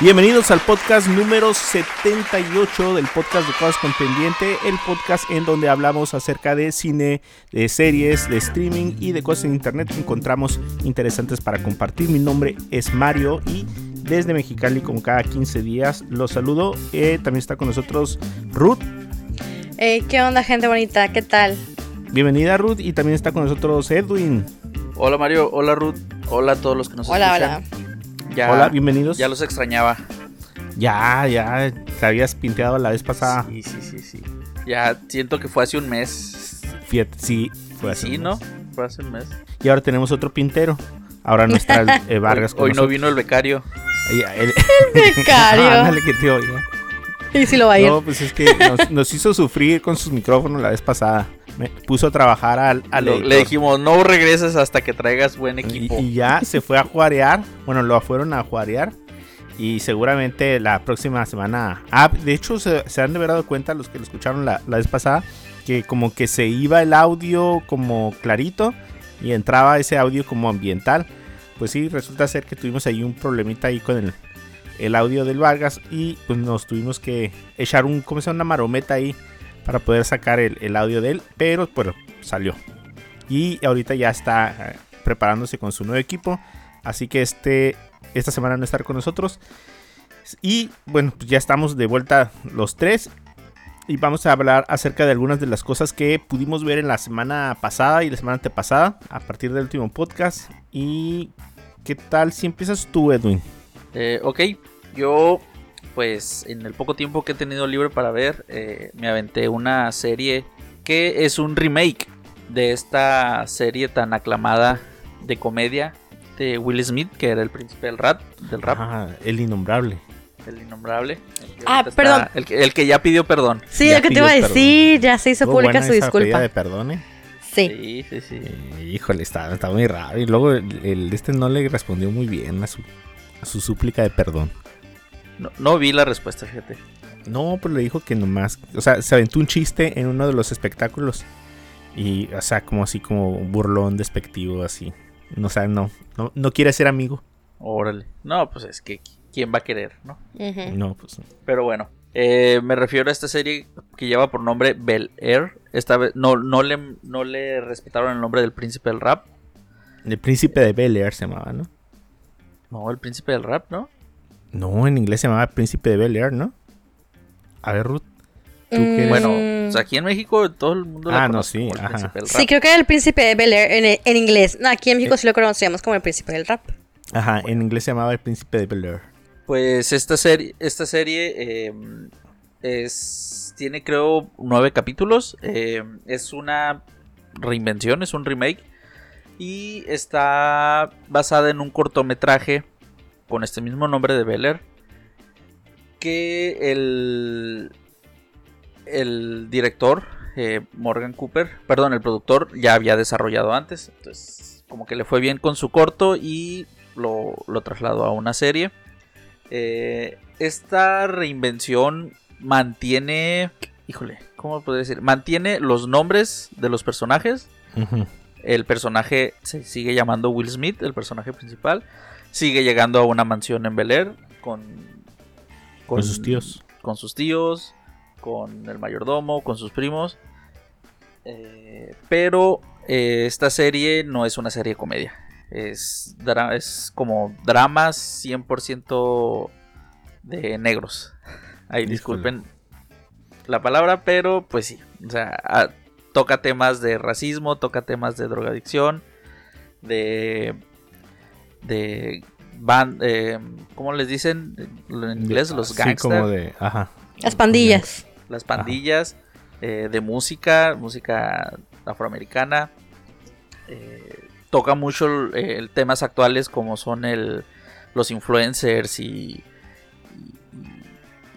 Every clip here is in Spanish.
Bienvenidos al podcast número 78 del podcast de Cosas con Pendiente, el podcast en donde hablamos acerca de cine, de series, de streaming y de cosas en internet que encontramos interesantes para compartir. Mi nombre es Mario y desde Mexicali, como cada 15 días, los saludo. Eh, también está con nosotros Ruth. Hey, ¿Qué onda, gente bonita? ¿Qué tal? Bienvenida Ruth y también está con nosotros Edwin. Hola Mario, hola Ruth, hola a todos los que nos Hola, hola. escuchan. Ya, Hola, bienvenidos. Ya los extrañaba. Ya, ya, te habías pinteado la vez pasada. Sí, sí, sí, sí. Ya siento que fue hace un mes. Fíjate, sí, fue así. Sí, ¿no? Fue hace un mes. Y ahora tenemos otro pintero. Ahora no está eh, Vargas hoy con hoy no vino el becario. El- Becario. Ándale, que te oiga. Y si lo va a ir. No, pues es que nos, nos hizo sufrir con sus micrófonos la vez pasada. Me puso a trabajar al, al Le, dijimos, no regreses hasta que traigas buen y, equipo. y ya se fue a juarear. Bueno, lo fueron a juarear. Y seguramente la próxima semana. Ah, de hecho, se, se han de haber dado cuenta los que lo escucharon la, la vez pasada. Que como que se iba el audio como clarito. Y entraba ese audio como ambiental. Pues sí, resulta ser que tuvimos ahí un problemita ahí con el, el audio del Vargas. Y pues nos tuvimos que echar un, como se llama, una marometa ahí. Para poder sacar el, el audio de él. Pero bueno, salió. Y ahorita ya está eh, preparándose con su nuevo equipo. Así que este, esta semana no estar con nosotros. Y bueno, pues ya estamos de vuelta los tres. Y vamos a hablar acerca de algunas de las cosas que pudimos ver en la semana pasada y la semana antepasada. A partir del último podcast. Y qué tal si empiezas tú, Edwin. Eh, ok, yo pues en el poco tiempo que he tenido libre para ver, eh, me aventé una serie que es un remake de esta serie tan aclamada de comedia de Will Smith, que era el príncipe del rap, del rap, Ah, el innombrable. el innombrable. el que Ah, está- perdón. el, que, el que ya pidió perdón. Sí, ya lo que te iba a decir. Ya se hizo pública buena su disculpa. de perdón, ¿eh? Sí. Sí, sí, sí. Eh, híjole, está, está muy raro. Y luego el, el- este no le respondió muy bien a su, su súplica de perdón. No, no vi la respuesta, fíjate. No, pues le dijo que nomás. O sea, se aventó un chiste en uno de los espectáculos. Y, o sea, como así, como un burlón despectivo, así. No, o sea, no, no, no quiere ser amigo. Órale. No, pues es que quién va a querer, ¿no? No, pues. Pero bueno, eh, me refiero a esta serie que lleva por nombre Bel Air. Esta vez no, no, le, no le respetaron el nombre del príncipe del rap. El príncipe de Bel Air se llamaba, ¿no? No, el príncipe del rap, ¿no? No, en inglés se llamaba príncipe de Bel Air, ¿no? A ver, Ruth. ¿Tú Mm? Bueno, aquí en México todo el mundo la Ah, no, sí, como el ajá. príncipe del rap. Sí, creo que era el príncipe de Bel Air en, en inglés. No, aquí en México sí lo conocíamos como el príncipe del rap. Ajá, en inglés se llamaba el príncipe de Bel Air. Pues esta serie, esta serie eh, es, tiene creo nueve capítulos. eh, es una reinvención, es un remake. Y está basada en un cortometraje con este mismo nombre de Bel. Que el, el director, eh, Morgan Cooper, perdón, el productor ya había desarrollado antes. Entonces, como que le fue bien con su corto y lo, lo trasladó a una serie. Eh, esta reinvención mantiene. Híjole, ¿cómo puedo decir? Mantiene los nombres de los personajes. Ujú. El personaje se sigue llamando Will Smith, el personaje principal. Sigue llegando a una mansión en Bel Air con, Con sus tíos. Con sus tíos, con el mayordomo, con sus primos. Eh, pero eh, esta serie no es una serie de comedia. Es, es como dramas 100% de negros. Ahí Híjole. disculpen la palabra, pero pues sí. O sea, a- toca temas de racismo, toca temas de drogadicción, de. de. Ban, eh, ¿Cómo les dicen en inglés? Los Sí, gangsters como de. Ajá. Las pandillas. las pandillas, eh, de música, música afroamericana. Eh, toca mucho eh, el- temas actuales como son el, los influencers y,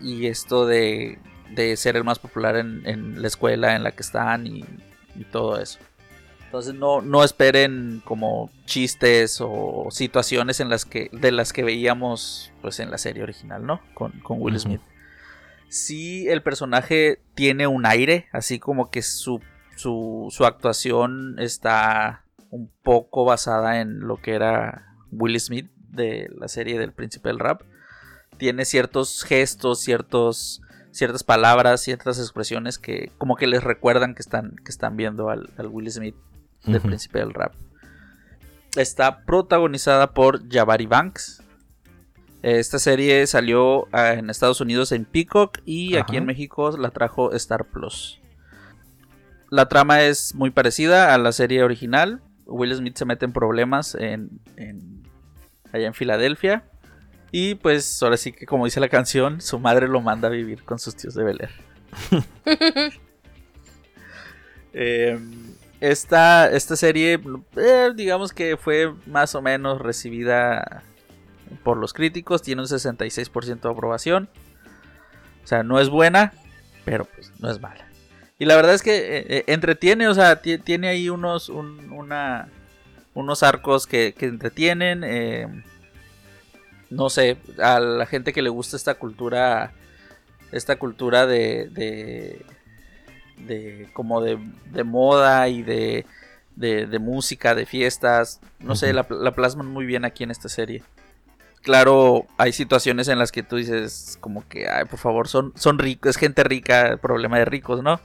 y, y esto de, de ser el más popular en, en la escuela en la que están y, y todo eso. Entonces no, no esperen como chistes o situaciones en las que, de las que veíamos pues en la serie original, ¿no? Con, con Will. Smith. sí el personaje tiene un aire, así como que su, su, su actuación está un poco basada en lo que era Will Smith de la serie del príncipe del rap. Tiene ciertos gestos, ciertos, ciertas palabras, ciertas expresiones que como que les recuerdan que están, que están viendo al, al Will Smith del príncipe del rap. Está protagonizada por Jabari Banks. Esta serie salió ah, en Estados Unidos en Peacock y aquí en México la trajo Star Plus. La trama es muy parecida a la serie original. Will Smith se mete en problemas en, en- allá en Filadelfia. Y pues ahora sí que como dice la canción, su madre lo manda a vivir con sus tíos de Bel Air. Eh, esta, esta serie, eh, digamos que fue más o menos recibida por los críticos. Tiene un 66% de aprobación. O sea, no es buena, pero pues no es mala. Y la verdad es que eh, eh, entretiene, o sea, ti- tiene ahí unos, un- una, unos arcos que, que entretienen. eh, no sé, a la gente que le gusta esta cultura, esta cultura de, de, de como de, de moda y de, de, música, de fiestas, no sé, la, la plasman muy bien aquí en esta serie. Claro, hay situaciones en las que tú dices como que, ay, por favor, son, son ricos, es gente rica, problema de ricos, ¿no?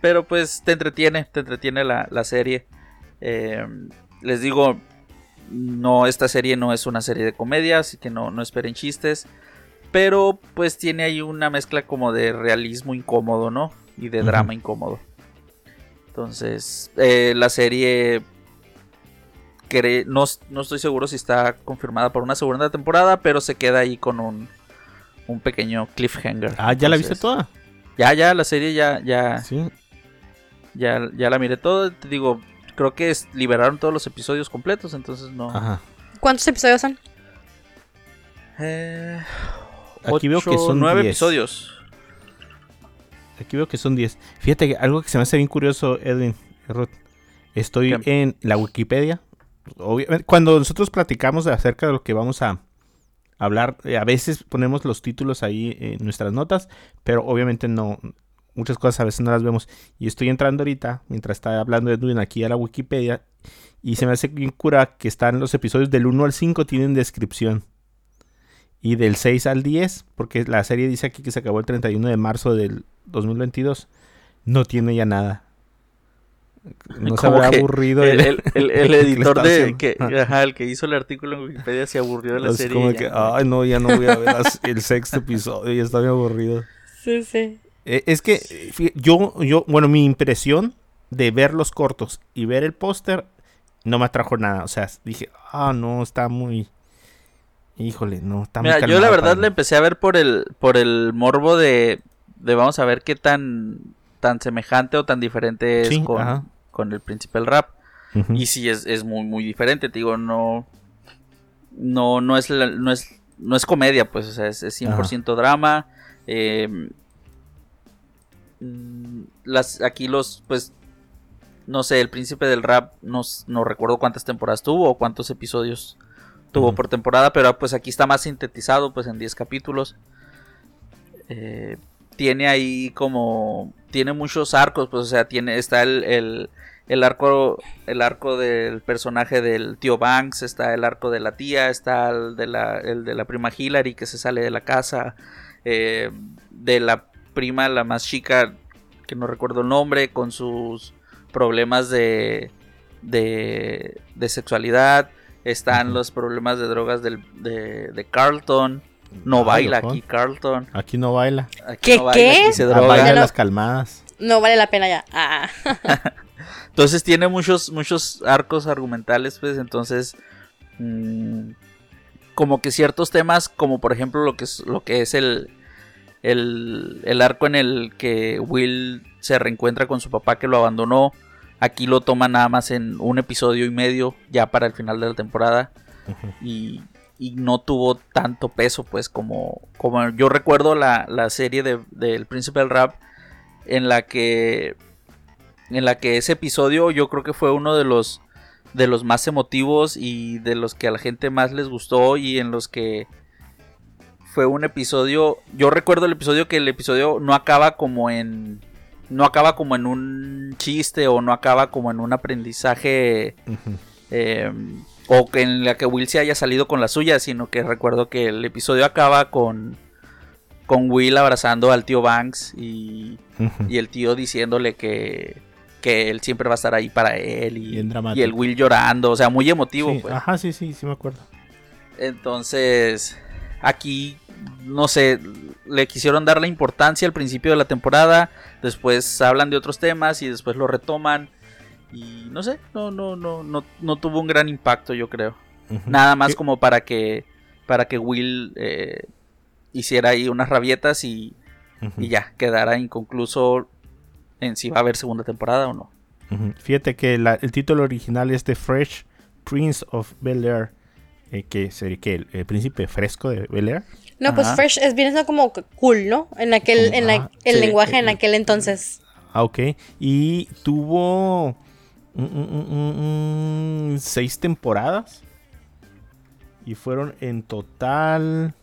Pero pues te entretiene, te entretiene la, la serie. Eh, les digo, no, esta serie no es una serie de comedia, así que no, no esperen chistes. Pero pues tiene ahí una mezcla como de realismo incómodo, ¿no? Y de drama incómodo. Entonces, eh, la serie... No, no estoy seguro si está confirmada por una segunda temporada, pero se queda ahí con un, un pequeño cliffhanger. Ah, ¿ya la viste toda? Ya, ya, la serie ya, ya, Sí. ya, ya la miré todo. Te digo, creo que es- liberaron todos los episodios completos, entonces no. Ajá. ¿Cuántos episodios son? Eh, Aquí veo que son nueve 10. episodios. Aquí veo que son 10. Fíjate que algo que se me hace bien curioso, Edwin. Ruth. Estoy ¿Qué? en la Wikipedia. Obviamente, cuando nosotros platicamos de acerca de lo que vamos a hablar, eh, a veces ponemos los títulos ahí en nuestras notas, pero obviamente no. Muchas cosas a veces no las vemos. Y estoy entrando ahorita, mientras está hablando Edwin aquí a la Wikipedia, y se me hace bien cura que están los episodios del 1 al 5 tienen descripción. Y del 6 al 10, porque la serie dice aquí que se acabó el 31 de marzo del 2022, no tiene ya nada. No se habrá aburrido El, el- el- editor de que, Ajá. ajá, el que hizo el artículo en Wikipedia se aburrió de la serie. como que, ay, no, ya no voy a ver las- el sexto episodio, ya está bien aburrido. Sí, sí. Eh, es que eh, yo, yo, bueno, mi impresión de ver los cortos y ver el póster no me atrajo nada. O sea, dije, ah, no, está muy. Híjole, no, está muy Mira, yo calmado la verdad le empecé a ver por el por el morbo de, de vamos a ver qué tan tan semejante o tan diferente es Sí, con, con el principal rap. Y sí es, es muy muy diferente, te digo, no no no es la- no es no es comedia, pues, o sea, es, es 100% drama. eh, las aquí los pues no sé, el príncipe del rap no, no recuerdo cuántas temporadas tuvo o cuántos episodios tuvo por temporada, pero pues aquí está más sintetizado, pues en 10 capítulos. Eh, tiene ahí como tiene muchos arcos, pues o sea, tiene está el, el, el arco el arco del personaje del tío Banks, está el arco de la tía, está el de la el de la prima Hillary que se sale de la casa, eh, de la prima la más chica que no recuerdo el nombre con sus problemas de de, de sexualidad, están los problemas de drogas del, de, de Carlton. No Ay, baila aquí Carlton. Aquí no baila. Aquí ¿Qué, no baila, qué? aquí se Ah, droga. baila Ya no- las calmadas. No vale la pena ya. Ah. Entonces tiene muchos, muchos arcos argumentales, pues entonces mm, como que ciertos temas, como por ejemplo lo que es, lo que es el, el, el arco en el que Will se reencuentra con su papá que lo abandonó, aquí lo toma nada más en un episodio y medio, ya para el final de la temporada, y, y no tuvo tanto peso, pues como, como yo recuerdo la, la serie de, del Príncipe del Rap, en la que en la que ese episodio yo creo que fue uno de los de los más emotivos y de los que a la gente más les gustó y en los que fue un episodio. Yo recuerdo el episodio que el episodio no acaba como en. No acaba como en un chiste o no acaba como en un aprendizaje. Eh, o que en la que Will se haya salido con la suya, sino que recuerdo que el episodio acaba con. Con Will abrazando al tío Banks y, y el tío diciéndole que, que él siempre va a estar ahí para él y, Bien y el Will llorando, o sea, muy emotivo. Sí, pues. Ajá, sí, sí, sí me acuerdo. Entonces, aquí, no sé, le quisieron dar la importancia al principio de la temporada, después hablan de otros temas y después lo retoman. Y no sé, no, no, no, no, no tuvo un gran impacto, yo creo. Nada más ¿Qué- como para que, para que Will eh, hiciera ahí unas rabietas y, y ya, quedara inconcluso en si va a haber segunda temporada o no. Fíjate que la- el título original es The Fresh Prince of Bel Air. Eh, que sería que el, el príncipe fresco de Bel Air. No, pues fresh es bien siendo como cool, ¿no? En aquel, Como- en la- ah, el sí. lenguaje en aquel entonces. Ah, ok. Y tuvo mm, mm, mm, mm, seis temporadas. Y fueron en total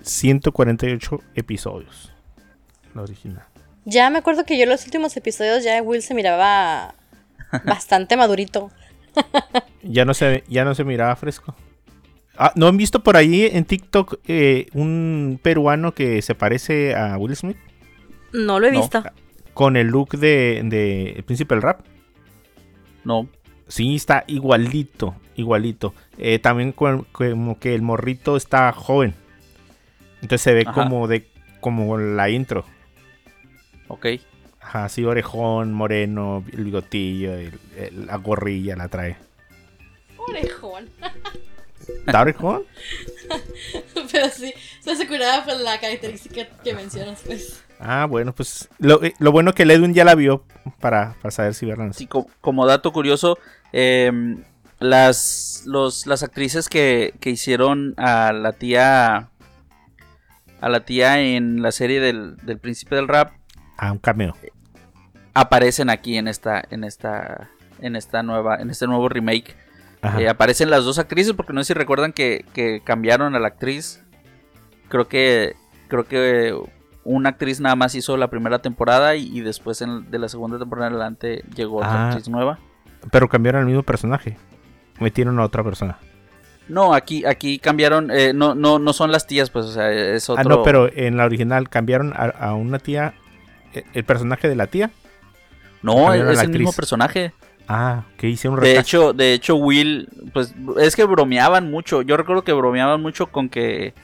148 episodios. La original. Ya me acuerdo que yo los últimos episodios ya Will se miraba bastante madurito. Ya no se, ya no se miraba fresco. Ah, ¿No han visto por ahí en TikTok eh, un peruano que se parece a Will Smith? No lo he No. visto. Con el look de, de El Príncipe del Rap. No, Sí, está igualito, igualito. Eh, también con- como que el morrito está joven. Entonces se ve Ajá. como de como la intro. ok. Ajá, así orejón, moreno, el bigotillo, el- el- la gorrilla la trae. Orejón. ¿Está orejón? Pero sí, se curada por la característica que mencionas, pues. Ah, bueno, pues lo, eh, lo bueno que el Edwin ya la vio para, para saber si verla. Sí, co- como dato curioso, em, las, los, las actrices que, que hicieron a la tía a la tía en la serie del, del príncipe del rap Ah, un cameo. Aparecen aquí en esta en esta en esta nueva en este nuevo remake. Eh, aparecen las dos actrices porque no sé si recuerdan que, que cambiaron a la actriz creo que creo que una actriz nada más hizo la primera temporada y, y después en- de la segunda temporada en adelante llegó otra Ah. actriz nueva Pero cambiaron al mismo personaje. Metieron a otra persona. No, aquí, aquí cambiaron, eh, no, no, no son las tías, pues, o sea, es otro. Ah, no, pero en la original cambiaron a, a una tía. eh, El personaje de la tía. No, es el mismo personaje. Ah, que hicieron un De hecho, de hecho, Will, pues, es que bromeaban mucho. Yo recuerdo que bromeaban mucho con que,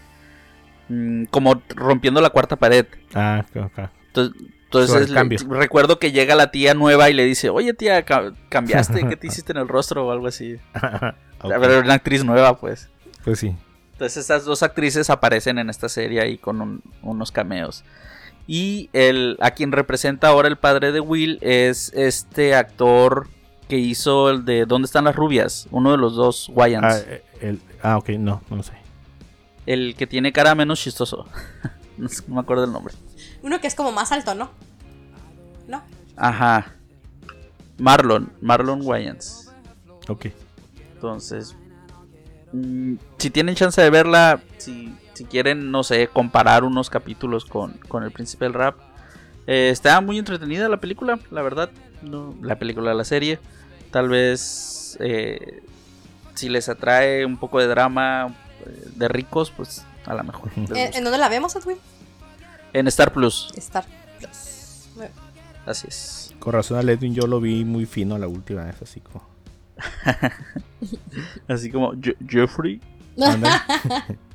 mm, como rompiendo la cuarta pared. Ah, ok. Entonces, entonces le- recuerdo que llega la tía nueva y le dice, oye tía, ca- cambiaste, ¿qué te hiciste en el rostro o algo así? Ok, A ver, era una actriz nueva, pues. Pues sí. Entonces estas dos actrices aparecen en esta serie ahí con un- unos cameos. Y el, a quien representa ahora el padre de Will es este actor que hizo el de ¿Dónde están las rubias? Uno de los dos Ah, Wyans. eh, el- ah, ok, no, no sé. El que tiene cara menos chistoso. no, sé, no me acuerdo el nombre. Uno que es como más alto, ¿no? ¿No? Ajá. Marlon. Marlon Wayans. Ok. Entonces, mm, si tienen chance de verla, si, si quieren, no sé, comparar unos capítulos con, con El Príncipe del Rap, eh, está muy entretenida la película, la verdad. No, la película, la serie. Tal vez, eh, si les atrae un poco de drama eh, de ricos, pues a lo mejor. ¿En, dónde la vemos, Edwin? En Star Plus, Star Plus. Bueno, así es. Con razón al Edwin yo lo vi muy fino la última vez, así como. Así como Je- Jeffrey.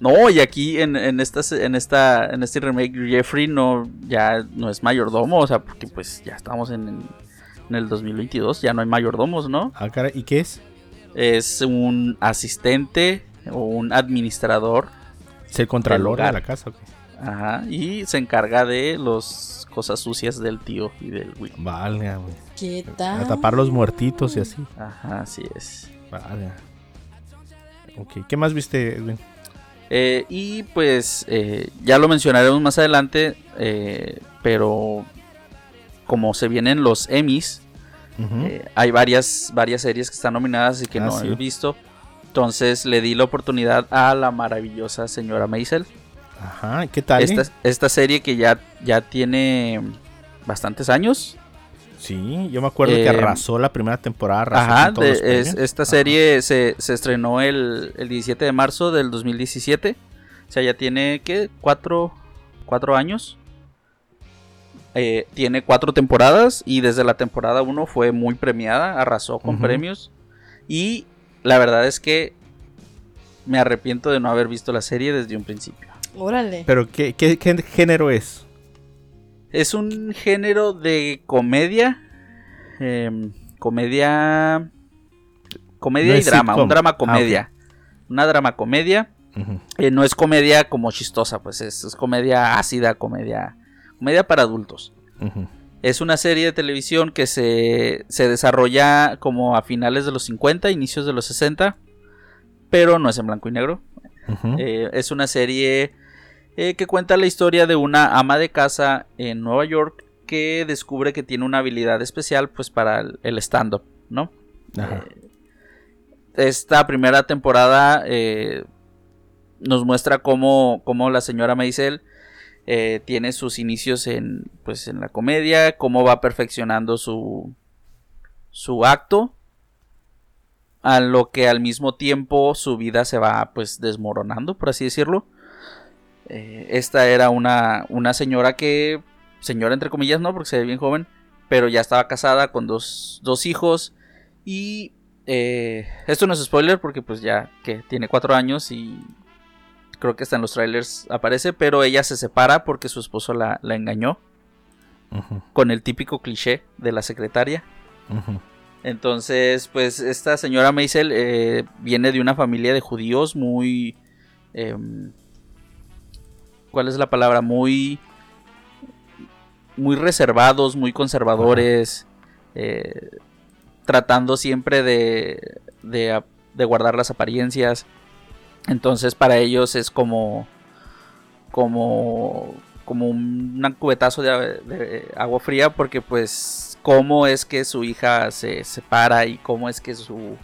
No, y aquí en, en esta en esta en este remake Jeffrey no ya no es mayordomo, o sea, porque pues ya estamos en, en el 2022, ya no hay mayordomos, ¿no? Ah, caray, ¿y qué es? Es un asistente o un administrador, ¿Es el contralor de la casa? ok. ajá, y se encarga de las cosas sucias del tío y del Will. Vale, güey. ¿Qué A tal? tapar los muertitos y así. Ajá, así es. Vale. Ok, ¿qué más viste, Edwin? Eh, y pues eh, ya lo mencionaremos más adelante, eh, pero como se vienen los Emmys, hay varias, varias series que están nominadas y que Ah, no sí. he visto. Entonces le di la oportunidad a la maravillosa señora Maisel. Ajá, ¿qué tal? Esta, esta serie que ya, ya tiene bastantes años. Sí, yo me acuerdo que Eh, arrasó la primera temporada. arrasó Ajá, con todos los de- es- esta Ajá. serie se, se estrenó el, el 17 de marzo del 2017. O sea, ya tiene, ¿qué? Cuatro, cuatro años. Eh, tiene cuatro temporadas y desde la temporada 1 fue muy premiada, arrasó con premios. Y la verdad es que me arrepiento de no haber visto la serie desde un principio. Órale. Pero ¿qué, qué, qué género es? Es un género de comedia. em, comedia. Comedia No y drama. sitcom. Un drama Ah, comedia. Una drama comedia. Eh, no es comedia como chistosa, pues es, es comedia ácida, comedia. Comedia para adultos. Es una serie de televisión que se, se desarrolla como a finales de los 50, inicios de los 60. Pero no es en blanco y negro. Eh, es una serie eh, que cuenta la historia de una ama de casa en Nueva York que descubre que tiene una habilidad especial pues para el, el stand-up, ¿no? Ajá. Esta primera temporada eh, nos muestra cómo, cómo la señora Maisel eh, tiene sus inicios en, pues, en la comedia, cómo va perfeccionando su, su acto, a lo que al mismo tiempo su vida se va pues desmoronando, por así decirlo. Eh, esta era una, una señora que, señora entre comillas, no, porque se ve bien joven, pero ya estaba casada con dos, dos hijos. Y eh, esto no es spoiler porque pues ya que tiene cuatro años y creo que hasta en los trailers aparece, pero ella se separa porque su esposo la, la engañó con el típico cliché de la secretaria. Entonces, pues esta señora Maisel eh, viene de una familia de judíos muy... em, ¿Cuál es la palabra? Muy... Muy reservados, muy conservadores. eh, tratando siempre de, de, guardar las apariencias. Entonces para ellos es como... Como... Como un un cubetazo de, de agua fría porque pues cómo es que su hija se separa y cómo es que su,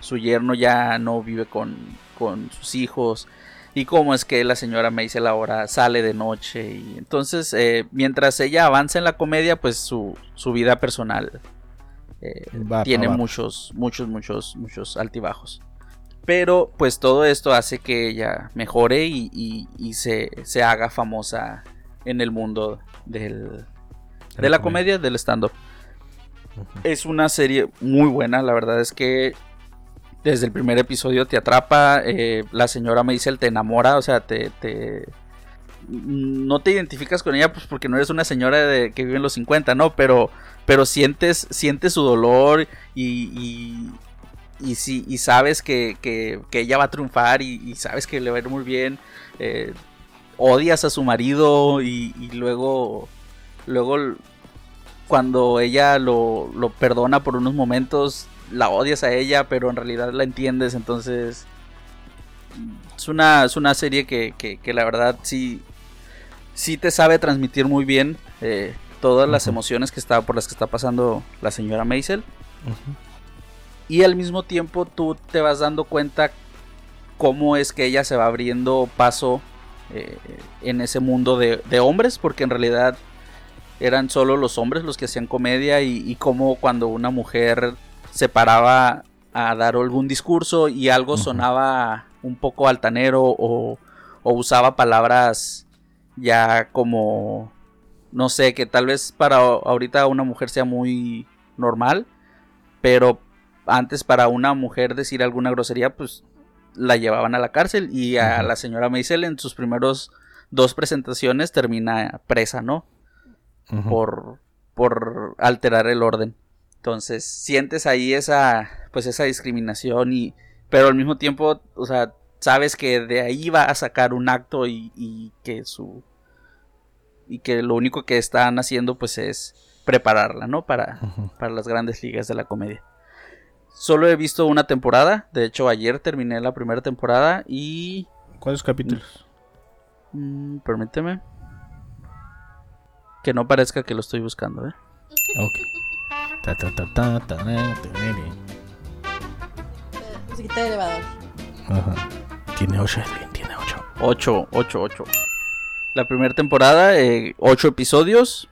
su yerno ya no vive con, con sus hijos y cómo es que la señora Maisel ahora sale de noche y entonces eh, mientras ella avanza en la comedia pues su, su vida personal eh, Va tiene muchos muchos muchos muchos altibajos. Pero pues todo esto hace que ella mejore y, y- y se, se haga famosa en el mundo del, de la comedia, del stand-up. Es una serie muy buena, la verdad es que desde el primer episodio te atrapa, eh, la señora Maisel te enamora, o sea, te, te- No te identificas con ella pues porque no eres una señora de, que vive en los 50, ¿no? Pero, pero sientes, sientes su dolor y... y si, y sabes que, que- ella va a triunfar y, sabes que le va a ir muy bien. eh, odias a su marido y, y luego, luego cuando ella lo, lo perdona por unos momentos, la odias a ella, pero en realidad la entiendes. Entonces, es una, es una serie que, que- que la verdad sí, sí te sabe transmitir muy bien eh, todas las emociones que está, por las que está pasando la señora Maisel y al mismo tiempo tú te vas dando cuenta cómo es que ella se va abriendo paso eh, en ese mundo de, de hombres, porque en realidad eran solo los hombres los que hacían comedia y, y cómo cuando una mujer se paraba a dar algún discurso y algo sonaba un poco altanero o, o usaba palabras ya como no sé, que tal vez para ahorita una mujer sea muy normal, pero antes para una mujer decir alguna grosería, pues la llevaban a la cárcel y a la señora Maisel en sus primeros dos presentaciones termina presa, ¿no? Por, por alterar el orden. Entonces sientes ahí esa, pues esa discriminación y, pero al mismo tiempo, o sea, sabes que de ahí va a sacar un acto y, y que su, y que lo único que están haciendo pues es prepararla, ¿no? Para, para las grandes ligas de la comedia. Solo he visto una temporada, de hecho ayer terminé la primera temporada y... ¿Cuántos capítulos? mm, permíteme. Que no parezca que lo estoy buscando, ¿eh? Ok. Ta, ta, ta, ta. Musiquita de elevador. Ajá. Tiene 8, tiene 8. 8, 8, 8. La primera temporada, 8 episodios.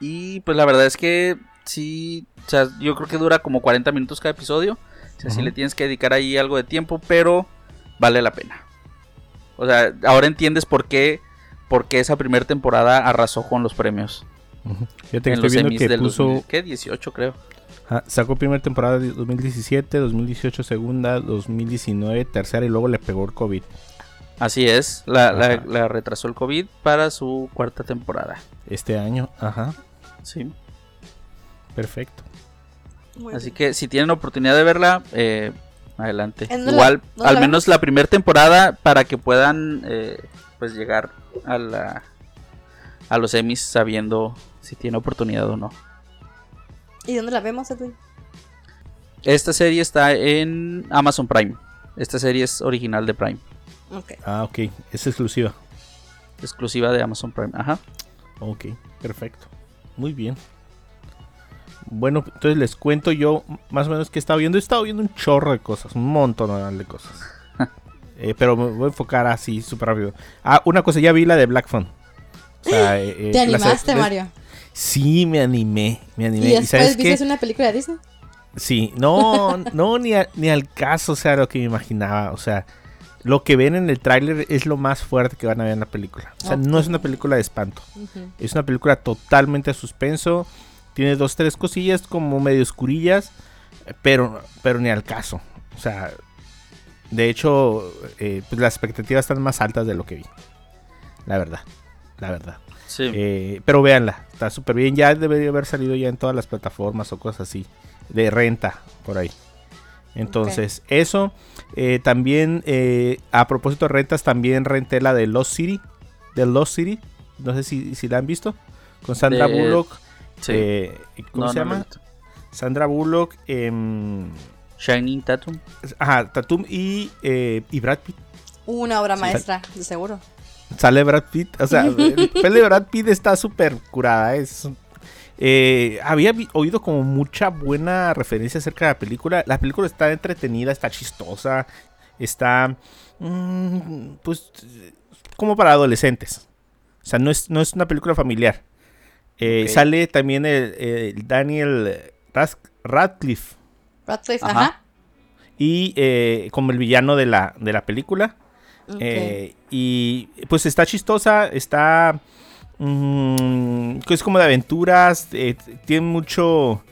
Y pues la verdad es que sí, o sea, yo creo que dura como 40 minutos cada episodio. O sea, sí le tienes que dedicar ahí algo de tiempo, pero vale la pena. O sea, ahora entiendes por qué, por qué esa primera temporada arrasó con los premios. Fíjate que estoy viendo que puso. 2000, ¿qué? 18 creo. Ah, sacó primera temporada de 2017, 2018 segunda, 2019 tercera y luego le pegó el COVID. Así es, la, la- retrasó el COVID para su cuarta temporada. Este año, ajá, Sí. perfecto. Muy Así bien. que si tienen oportunidad de verla, eh, adelante. ¿En dónde Igual, la- al la menos la primera temporada para que puedan eh, pues llegar a la a los Emmys sabiendo si tiene oportunidad o no. ¿Y dónde la vemos, Edwin? Esta serie está en Amazon Prime. Esta serie es original de Prime. Ah, ok, es exclusiva. exclusiva de Amazon Prime. Ajá. Ok, perfecto. Muy bien. Bueno, entonces les cuento yo más o menos que he estado viendo. He estado viendo un chorro de cosas, un montón de cosas. Eh, pero me voy a enfocar así súper rápido. Ah, una cosa, ya vi la de Black Phone. O sea, eh, eh, ¿Te animaste, Mario? Sí, me animé, me animé. ¿Y ¿Y, después qué? viste una película de Disney? Sí, no, no, ni, a- ni al caso, o sea, lo que me imaginaba. O sea, lo que ven en el tráiler es lo más fuerte que van a ver en la película. O sea, no es una película de espanto. Es una película totalmente a suspenso. Tiene dos, tres cosillas como medio oscurillas, pero, pero ni al caso. O sea, de hecho, eh, pues las expectativas están más altas de lo que vi. La verdad, la verdad. Sí. Eh, pero véanla, está súper bien. Ya debería haber salido ya en todas las plataformas o cosas así. De renta, por ahí. Entonces, eso. Eh, también, eh, a propósito de rentas, también renté la de Lost City. De Lost City. No sé si, si la han visto. Con Sandra De- Bullock. sí. eh, ¿Cómo No, se no llama? Sandra Bullock. em, Shining Tatum. ajá, Tatum y, eh, y Brad Pitt. Una obra maestra, de seguro. Sale Brad Pitt. O sea, el papel de Brad Pitt está súper curada. Es, eh, había oído como mucha buena referencia acerca de la película. La película está entretenida, está chistosa. Está. mm, pues. como para adolescentes. O sea, no es, no es una película familiar. Eh. Sale también el, el Daniel Radcliffe. Radcliffe, Ajá. ajá. Y eh, como el villano de la, de la película. Eh, y pues está chistosa, está... mm, es como de aventuras, eh, tiene mucho...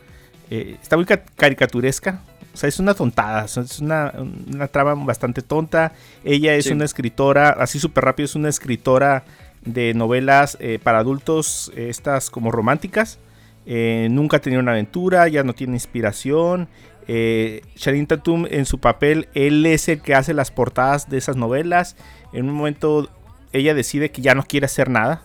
eh, está muy ca- caricaturesca. O sea, es una tontada, es una, una trama bastante tonta. Ella es Sí. una escritora, así súper rápido, es una escritora de novelas eh, para adultos, estas como románticas. Nunca ha tenido una aventura, ya no tiene inspiración. Eh, Tatum en su papel, él es el que hace las portadas de esas novelas. En un momento ella decide que ya no quiere hacer nada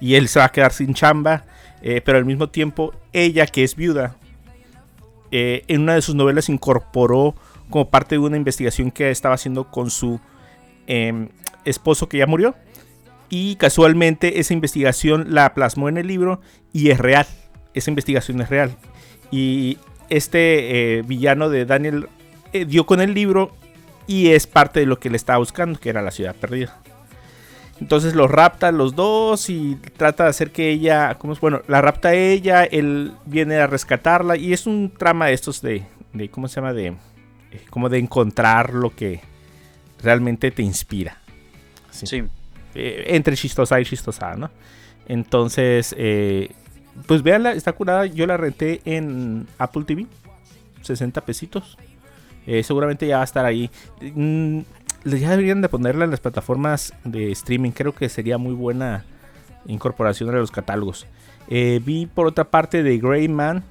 y él se va a quedar sin chamba. eh, pero al mismo tiempo ella que es viuda, eh, en una de sus novelas incorporó como parte de una investigación que estaba haciendo con su em, esposo que ya murió. Y casualmente esa investigación la plasmó en el libro y es real. Esa investigación es real. Y este eh, villano de Daniel eh, dio con el libro y es parte de lo que le estaba buscando, que era la ciudad perdida. Entonces los rapta los dos y trata de hacer que ella, ¿cómo es? Bueno, la rapta ella, él viene a rescatarla y es un trama de estos de, de ¿cómo se llama? De, eh, como de encontrar lo que realmente te inspira. Sí. Sí. Eh, entre chistosa y chistosa, ¿no? Entonces, eh, pues véanla, está curada. Yo la renté en Apple TV, 60 pesitos. Eh, seguramente ya va a estar ahí. Mm, ya deberían de ponerla en las plataformas de streaming. Creo que sería muy buena incorporación a los catálogos. Eh, vi por otra parte de Grey Man,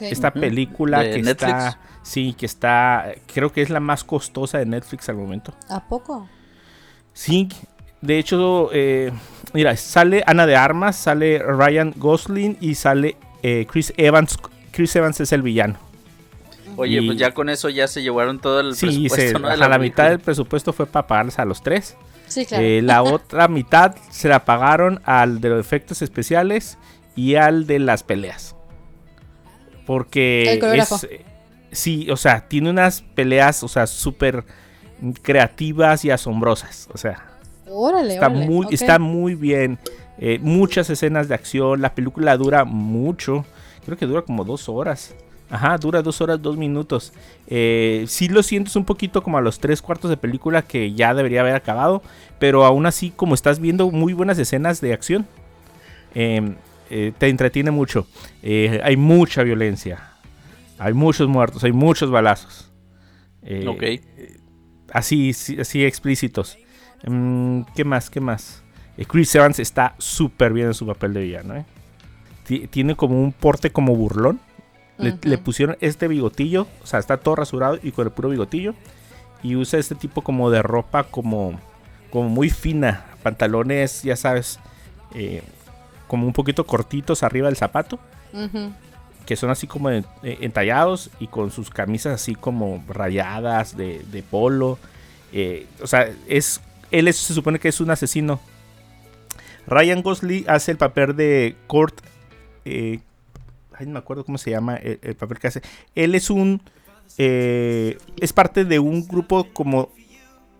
esta película ¿De que Netflix? está, sí, que está, creo que es la más costosa de Netflix al momento. ¿A poco? Sí, de hecho, eh, mira, sale Ana de Armas, sale Ryan Gosling y sale eh, Chris Evans. Chris Evans es el villano. Oye, Y- pues ya con eso ya se llevaron todo el Sí, presupuesto, se, ¿no? de la, mitad del presupuesto fue para pagarles a los tres. Sí, claro. Eh, la otra mitad se la pagaron al de los efectos especiales y al de las peleas. Porque El es, sí, o sea, tiene unas peleas, o sea, súper creativas y asombrosas. O sea, Órale, está, órale, muy, está muy bien. Eh, muchas escenas de acción. La película dura mucho. Creo que dura como dos horas. Ajá, dura dos horas, dos minutos. Eh, sí lo sientes un poquito como a los tres cuartos de película que ya debería haber acabado. Pero aún así, como estás viendo muy buenas escenas de acción, eh, eh, te entretiene mucho. Eh, hay mucha violencia. Hay muchos muertos, hay muchos balazos. Eh, Ok. Así, sí, así explícitos. Mm, ¿Qué más? ¿Qué más? Eh, Chris Evans está súper bien en su papel de villano. ¿eh? Ti- Tiene como un porte como burlón. Le, pusieron este bigotillo. O sea, está todo rasurado y con el puro bigotillo. Y usa este tipo como de ropa como, como muy fina. Pantalones, ya sabes, eh, como un poquito cortitos arriba del zapato. Que son así como en- eh, entallados y con sus camisas así como rayadas de, de polo. O sea, es, él es- se supone que es un asesino. Ryan Gosling hace el papel de Kurt. eh, ay, no me acuerdo cómo se llama el, el papel que hace. Él es un. eh, es parte de un grupo como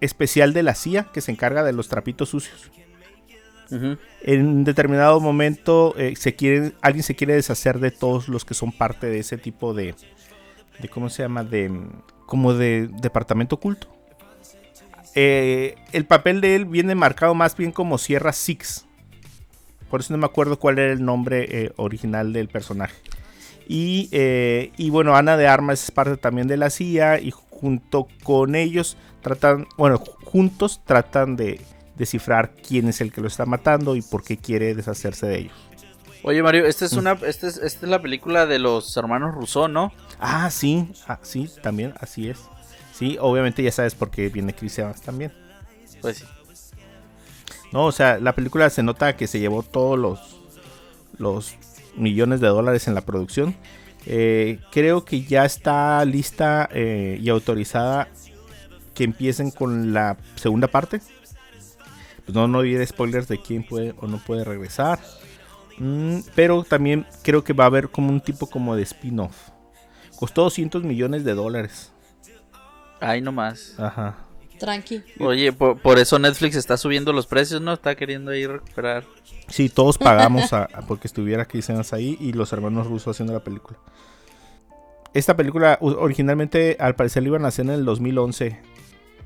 especial de la CIA que se encarga de los trapitos sucios. En un determinado momento eh, se quiere, alguien se quiere deshacer de todos los que son parte de ese tipo de, de ¿cómo se llama? De como de departamento oculto. Eh, el papel de él viene marcado más bien como Sierra Six. Por eso no me acuerdo cuál era el nombre eh, original del personaje. Y, eh, y bueno, Ana de Armas es parte también de la CIA y junto con ellos tratan, bueno, juntos tratan de descifrar quién es el que lo está matando y por qué quiere deshacerse de ellos. Oye, Mario, esta Mm. es una, esta es, esta es la película de los hermanos Rousseau, ¿no? Ah, sí, ah, sí, también, así es. Sí, obviamente ya sabes por qué viene Chris Evans también. Pues sí. No, o sea, la película se nota que se llevó todos los, los millones de dólares en la producción. Eh, creo que ya está lista eh, y autorizada que empiecen con la segunda parte. Pues no, no diré spoilers de quién puede o no puede regresar. Mm, pero también creo que va a haber como un tipo como de spin-off. Costó 200 millones de dólares. Ay, no más. Ajá. Tranqui. Oye, por, por eso Netflix está subiendo los precios, ¿no? Está queriendo ahí recuperar. Sí, todos pagamos a, a porque estuviera Chris Evans ahí y los hermanos rusos haciendo la película. Esta película originalmente al parecer la iban a hacer en el 2011.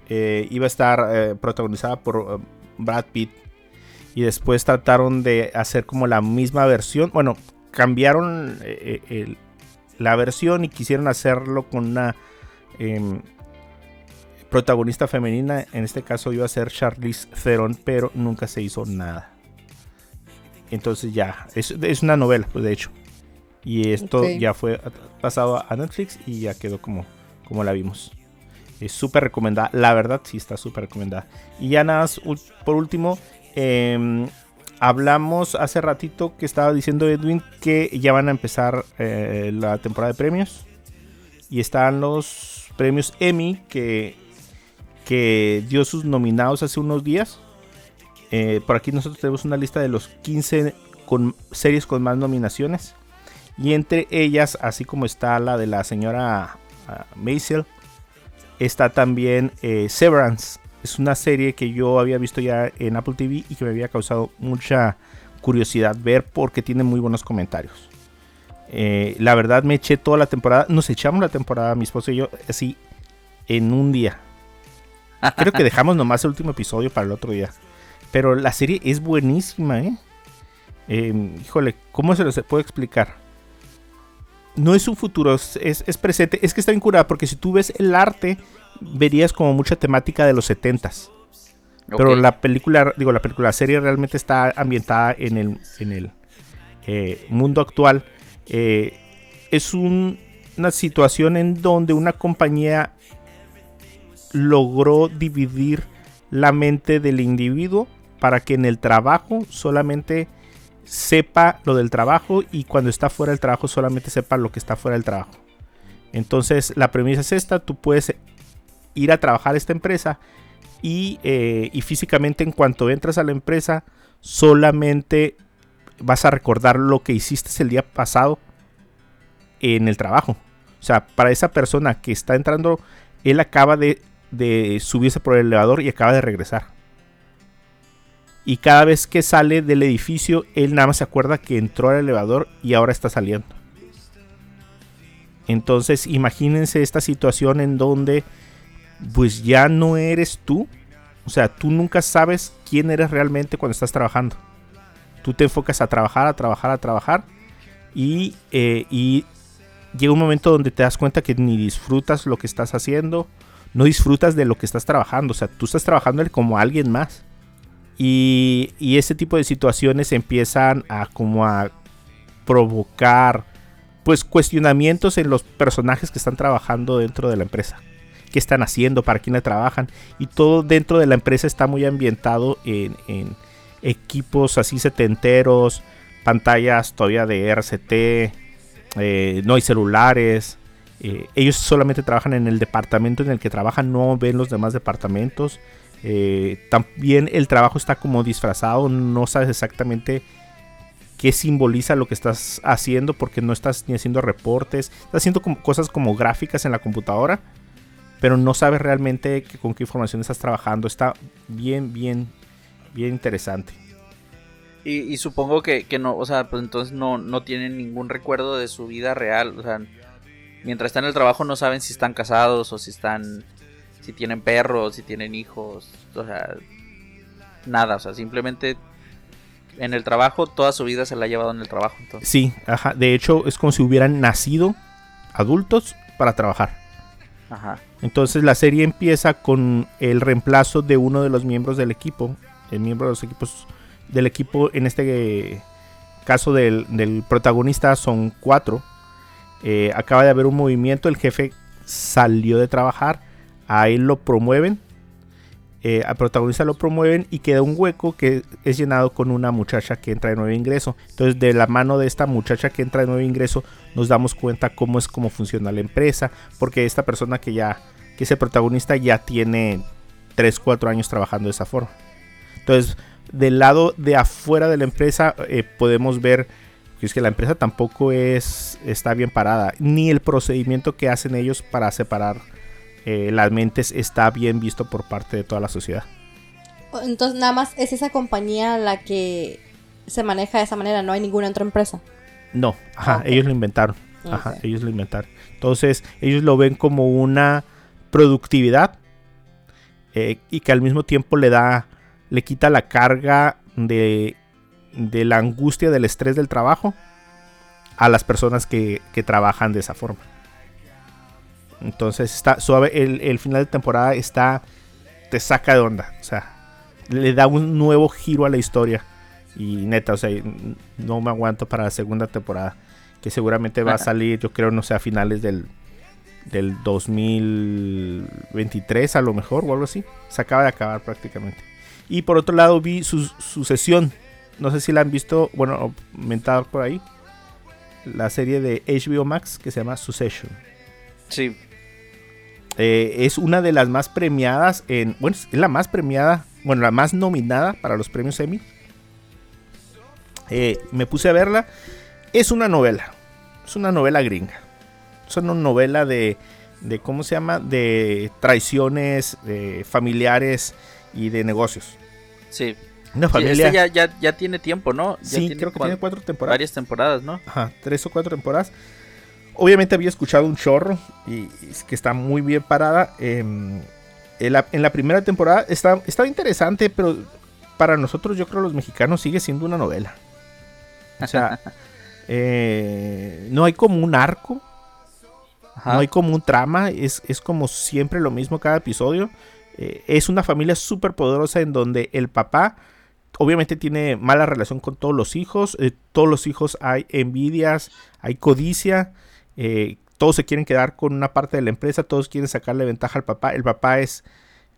Eh, iba a estar eh, protagonizada por eh, Brad Pitt. Y después trataron de hacer como la misma versión. Bueno, cambiaron eh, el- la versión y quisieron hacerlo con una em, protagonista femenina. En este caso iba a ser Charlize Theron, pero nunca se hizo nada. Entonces ya, es, es una novela, pues de hecho. Y esto ya fue pasado a Netflix y ya quedó como, como la vimos. Es súper recomendada, la verdad sí está súper recomendada. Y ya nada más, por último, em, hablamos hace ratito que estaba diciendo Edwin que ya van a empezar eh, la temporada de premios. Y están los premios Emmy que, que dio sus nominados hace unos días. Eh, por aquí nosotros tenemos una lista de los 15 con, series con más nominaciones. Y entre ellas, así como está la de la señora ah, Maisel, está también eh, Severance. Es una serie que yo había visto ya en Apple TV y que me había causado mucha curiosidad ver porque tiene muy buenos comentarios. Eh, la verdad me eché toda la temporada. Nos echamos la temporada, mi esposo y yo, así en un día. Creo que dejamos nomás el último episodio para el otro día. Pero la serie es buenísima, ¿eh? Eh, híjole, ¿cómo se lo se puede explicar? No es un futuro, es, es- es presente. Es que está bien curada porque si tú ves el arte, verías como mucha temática de los 70s. Pero la película, digo, la película, la serie realmente está ambientada en el, en el eh, mundo actual. Eh, es un- una situación en donde una compañía logró dividir la mente del individuo para que en el trabajo solamente sepa lo del trabajo y cuando está fuera del trabajo solamente sepa lo que está fuera del trabajo. Entonces la premisa es esta, tú puedes ir a trabajar a esta empresa y, eh, y físicamente en cuanto entras a la empresa solamente vas a recordar lo que hiciste el día pasado en el trabajo. O sea, para esa persona que está entrando, él acaba de, de subirse por el elevador y acaba de regresar. Y cada vez que sale del edificio, él nada más se acuerda que entró al elevador y ahora está saliendo. Entonces, imagínense esta situación en donde pues ya no eres tú. O sea, tú nunca sabes quién eres realmente cuando estás trabajando. Tú te enfocas a trabajar, a trabajar, a trabajar. Y, eh, y llega un momento donde te das cuenta que ni disfrutas lo que estás haciendo. No disfrutas de lo que estás trabajando. O sea, tú estás trabajando como alguien más. Y, y ese tipo de situaciones empiezan a como a provocar pues cuestionamientos en los personajes que están trabajando dentro de la empresa. ¿Qué están haciendo? ¿Para quién le trabajan? Y todo dentro de la empresa está muy ambientado en, en equipos así setenteros, pantallas todavía de RCT, eh, no hay celulares. Eh, ellos solamente trabajan en el departamento en el que trabajan, no ven los demás departamentos. Eh, también el trabajo está como disfrazado, no sabes exactamente qué simboliza lo que estás haciendo porque no estás ni haciendo reportes, estás haciendo cosas como gráficas en la computadora, pero no sabes realmente que- con qué información estás trabajando. Está bien, bien, bien interesante. Y, y supongo que, que no, o sea, pues entonces no, no tienen ningún recuerdo de su vida real. O sea, mientras están en el trabajo no saben si están casados o si están, si tienen perros, si tienen hijos. O sea, nada, o sea, simplemente en el trabajo toda su vida se la ha llevado en el trabajo. Entonces, Sí, ajá. De hecho, es como si hubieran nacido adultos para trabajar. ajá. Entonces la serie empieza con el reemplazo de uno de los miembros del equipo. El miembro de los equipos del equipo, en este caso del, del protagonista, son cuatro. Eh, acaba de haber un movimiento, el jefe salió de trabajar, a él lo promueven, eh, al protagonista lo promueven y queda un hueco que es llenado con una muchacha que entra de nuevo ingreso. Entonces de la mano de esta muchacha que entra de nuevo ingreso nos damos cuenta cómo es cómo funciona la empresa, porque esta persona que ya, que es el protagonista ya tiene 3, 4 años trabajando de esa forma. Entonces del lado de afuera de la empresa eh, podemos ver que es que la empresa tampoco es está bien parada, ni el procedimiento que hacen ellos para separar eh, las mentes está bien visto por parte de toda la sociedad. Entonces nada más es esa compañía la que se maneja de esa manera, no hay ninguna otra empresa. No, ajá, Ok. ellos lo inventaron. Ajá, Ok. ellos lo inventaron. Entonces, ellos lo ven como una productividad eh, y que al mismo tiempo le da, le quita la carga de, de la angustia, del estrés del trabajo a las personas que, que trabajan de esa forma. Entonces, está suave. El, el final de temporada está, te saca de onda. O sea, le da un nuevo giro a la historia. Y neta, o sea, no me aguanto para la segunda temporada. Que seguramente va a salir, yo creo, no sé, a finales del, del 2023 a lo mejor o algo así. Se acaba de acabar prácticamente. Y por otro lado vi su sucesión. No sé si la han visto, bueno, mentada por ahí. La serie de HBO Max que se llama Succession. Sí, Eh, es una de las más premiadas en. Bueno, es la más premiada. Bueno, la más nominada para los premios Emmy. Eh, me puse a verla. Es una novela. Es una novela gringa. Es una novela de. de ¿Cómo se llama? De traiciones familiares y de negocios. sí. Una Sí, familia. este ya, ya, ya tiene tiempo, ¿no? Ya sí, creo que tiene cuatro temporadas. varias temporadas, ¿no? Ajá, tres o cuatro temporadas. Obviamente había escuchado un chorro y, y es que está muy bien parada. em, en, la, en la primera temporada está, estaba interesante, pero para nosotros, yo creo, los mexicanos sigue siendo una novela. O sea, eh, no hay como un arco, Ajá. no hay como un trama, es, es como siempre lo mismo cada episodio. Eh, es una familia súper poderosa en donde el papá obviamente tiene mala relación con todos los hijos. eh, todos los hijos hay envidias, hay codicia. eh, todos se quieren quedar con una parte de la empresa, todos quieren sacarle ventaja al papá. El papá es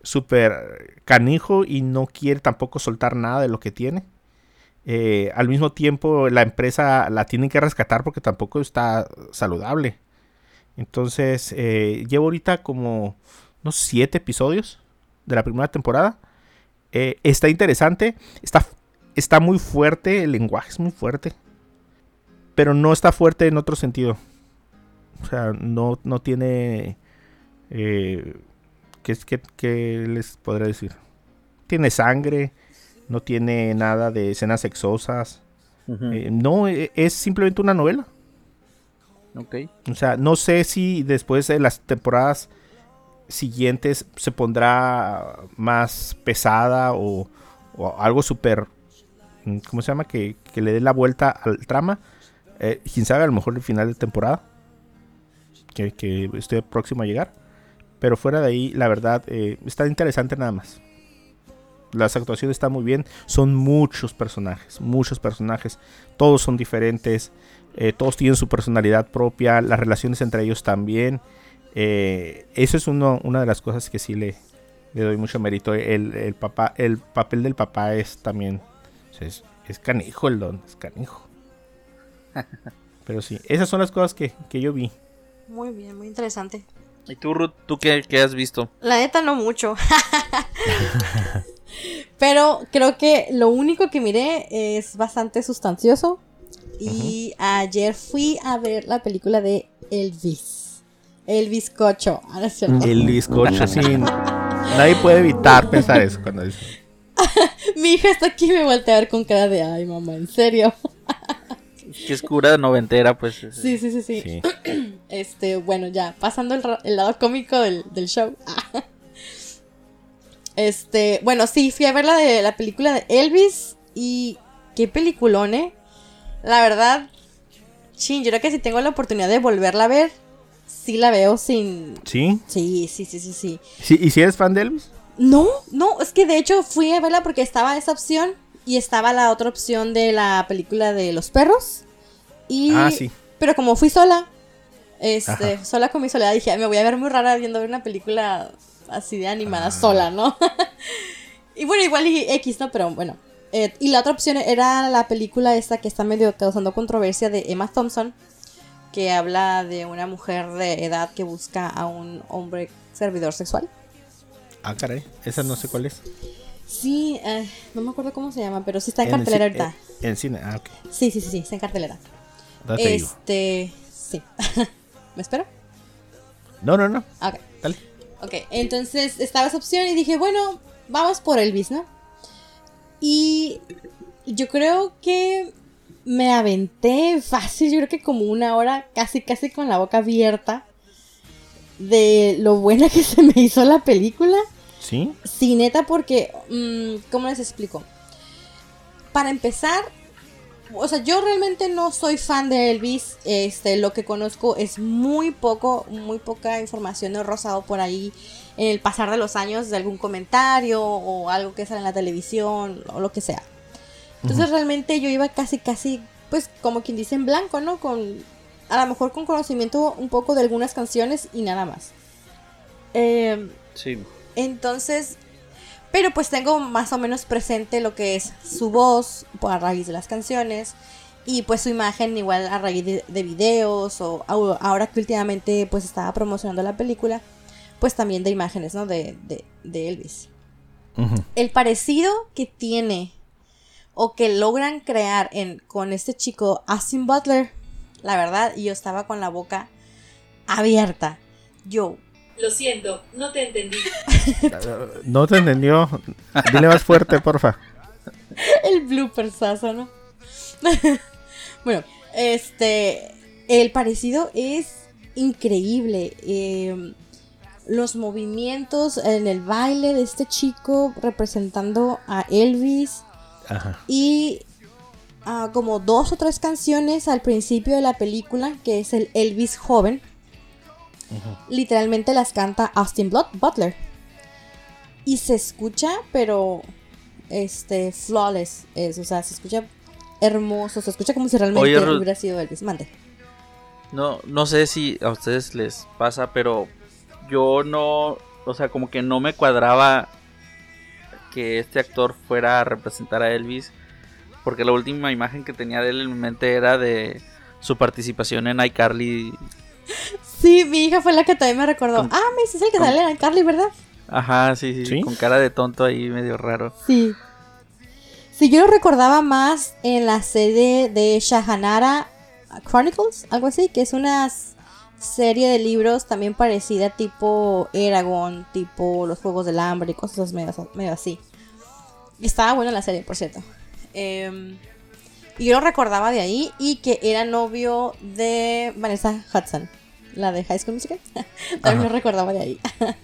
súper canijo y no quiere tampoco soltar nada de lo que tiene. Eh, al mismo tiempo, la empresa la tienen que rescatar porque tampoco está saludable. Entonces, llevo ahorita como unos siete episodios de la primera temporada. Eh, está interesante, está, está muy fuerte, el lenguaje es muy fuerte. Pero no está fuerte en otro sentido. O sea, no, no tiene... Eh, ¿qué, qué, qué les podré decir? Tiene sangre, no tiene nada de escenas sexosas. Eh, no, e- es simplemente una novela. Ok. O sea, no sé si después de las temporadas siguientes se pondrá más pesada o, algo súper... mm, ¿Cómo se llama? Que, que le dé la vuelta al trama. Eh, Quién sabe, a lo mejor el final de temporada. Que, que estoy próximo a llegar. Pero fuera de ahí, la verdad, eh, está interesante nada más. Las actuaciones están muy bien. Son muchos personajes. Muchos personajes. Todos son diferentes. eh, todos tienen su personalidad propia. Las relaciones entre ellos también. Eh, eso es uno, una de las cosas que sí le, le doy mucho mérito. El, el papá, el papel del papá es también. Es, es canijo el don. Es canijo. Pero sí, esas son las cosas que, que yo vi. Muy bien, muy interesante. ¿Y tú, Ruth, tú qué, qué has visto? La neta no mucho. Pero creo que lo único que miré es bastante sustancioso. Y ayer fui a ver la película de Elvis. Elvis Cocho. Ah, cierto. El bizcocho, sí. Nadie puede evitar pensar eso cuando dice. Mi hija está aquí y me voltea a ver con cara de ay mamá, en serio. Que es cura noventera, pues. Sí, sí, sí, sí. Sí. Este, bueno, ya, pasando el, el lado cómico del, del show. Este, bueno, sí, fui a ver la de la película de Elvis y qué peliculón, ¿eh? La verdad, chin, yo creo que si tengo la oportunidad de volverla a ver, sí la veo sin... ¿Sí? Sí, sí, sí, sí, sí. ¿Sí? ¿Y si eres fan de Elvis? No, no, es que de hecho fui a verla porque estaba esa opción y estaba la otra opción de la película de los perros. Y, Ah, sí. Pero como fui sola, este, Ajá. sola con mi soledad, dije, "Ay, me voy a ver muy rara viendo una película así de animada Ah. sola, ¿no? y bueno, igual y X, ¿no? Pero bueno. Eh, y la otra opción era la película esta que está medio causando controversia de Emma Thompson, que habla de una mujer de edad que busca a un hombre servidor sexual. Ah, caray. Esa no sé cuál es. Sí, eh, no me acuerdo cómo se llama, pero sí está en el cartelera ahorita. En, en cine. Ah, ok. Sí, sí, sí, sí, está en cartelera. Ya te digo. Este, sí. ¿Me espero? No, no, no. Ok. Dale. Ok, entonces estaba esa opción y dije, bueno, vamos por Elvis, ¿no? Y yo creo que me aventé fácil, yo creo que como una hora, casi, casi con la boca abierta, de lo buena que se me hizo la película. ¿Sí? Sí, neta, porque, mm, ¿cómo les explico? Para empezar, o sea, yo realmente no soy fan de Elvis. Este, lo que conozco es muy poco, muy poca información he rozado por ahí en el pasar de los años de algún comentario o algo que sale en la televisión o lo que sea. Entonces realmente yo iba casi, casi, pues como quien dice en blanco, ¿no? Con, a lo mejor con conocimiento un poco de algunas canciones y nada más. Eh, Sí. entonces, pero pues tengo más o menos presente lo que es su voz pues, a raíz de las canciones y pues su imagen igual a raíz de, de videos o ahora que últimamente pues estaba promocionando la película, pues también de imágenes, ¿no? De, de, de Elvis. El parecido que tiene o que logran crear en, con este chico Austin Butler, la verdad, yo estaba con la boca abierta. Yo, Lo siento, no te entendí. No te entendió. Dile más fuerte, porfa. El bloopersazo, ¿no? bueno, este. El parecido es increíble. eh, los movimientos en el baile de este chico representando a Elvis. Ajá. Y ah, como dos o tres canciones al principio de la película, que es el Elvis joven. Literalmente las canta Austin Butler. Y se escucha, pero este, flawless. Es, o sea, se escucha hermoso. Se escucha como si realmente Oye, hubiera sido Elvis. Mande. No, no sé si a ustedes les pasa, pero yo no, o sea, como que no me cuadraba que este actor fuera a representar a Elvis, porque la última imagen que tenía de él en mi mente era de su participación en iCarly. Sí, mi hija fue la que también me recordó. Con- Ah, me dices el que con- sale en Carly, ¿verdad? Ajá, sí, sí, ¿Sí? con cara de tonto ahí medio raro. Sí. Sí, yo lo recordaba más en la serie de Shahanara Chronicles, algo así, que es unas serie de libros también parecida tipo Eragon, tipo Los Juegos del Hambre y cosas medio, medio así. Y Estaba buena la serie, por cierto. Em, y yo lo recordaba de ahí y que era novio de Vanessa Hudson, la de High School Musical. También lo recordaba de ahí.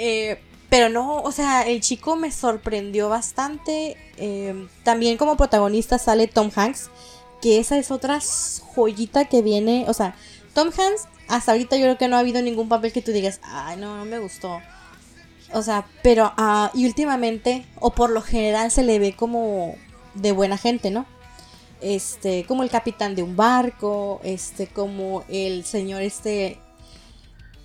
Eh, pero no, o sea, el chico me sorprendió bastante. Em, también como protagonista sale Tom Hanks, que esa es otra joyita que viene, o sea, Tom Hanks, hasta ahorita yo creo que no ha habido ningún papel que tú digas, ay, no, no me gustó. O sea, pero, ah, y últimamente, o por lo general se le ve como de buena gente, ¿no? Este, como el capitán de un barco, este, como el señor este...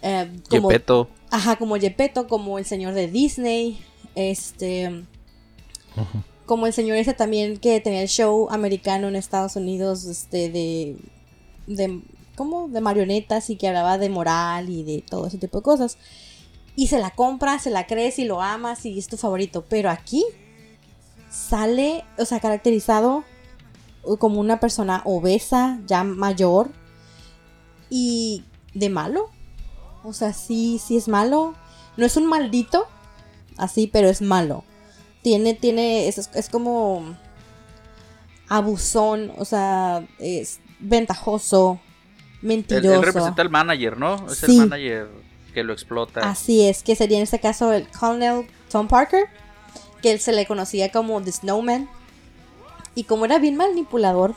eh, como, Gepetto. Ajá, como Gepetto, como el señor de Disney, este... Como el señor ese también que tenía el show americano en Estados Unidos, este, de... de como de marionetas y que hablaba de moral y de todo ese tipo de cosas. Y se la compras, se la crees y lo amas y es tu favorito. Pero aquí sale, o sea, caracterizado como una persona obesa, ya mayor y de malo. O sea, sí, sí es malo. No es un maldito, así, pero es malo. Tiene, tiene, es, es como abusón, o sea, es ventajoso, mentiroso. él representa al manager, ¿no? Es Sí. el manager que lo explota. Así es, que sería en este caso el Colonel Tom Parker, que él se le conocía como The Snowman. Y como era bien manipulador,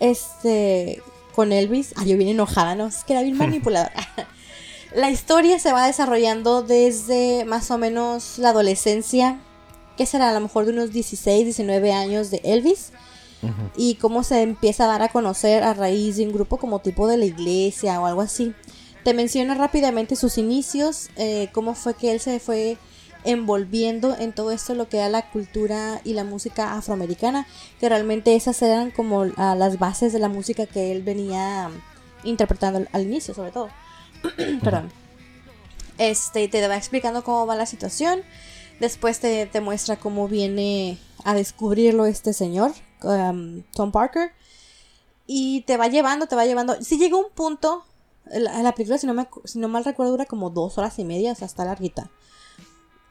este, con Elvis, ay, yo bien enojada, ¿no? Es que era bien manipulador. la historia se va desarrollando desde más o menos la adolescencia, que será a lo mejor de unos 16, 19 años de Elvis. Y cómo se empieza a dar a conocer a raíz de un grupo como tipo de la iglesia o algo así. Te menciona rápidamente sus inicios, eh, cómo fue que él se fue envolviendo en todo esto lo que era la cultura y la música afroamericana, que realmente esas eran como ah, las bases de la música que él venía interpretando al, al inicio, sobre todo. Perdón. Este, te va explicando cómo va la situación. Después te, te muestra cómo viene a descubrirlo este señor, um, Tom Parker. Y te va llevando, te va llevando. Si llega un punto, la, la película, si no, me, acu- si no mal recuerdo, dura como dos horas y media, o sea, está larguita.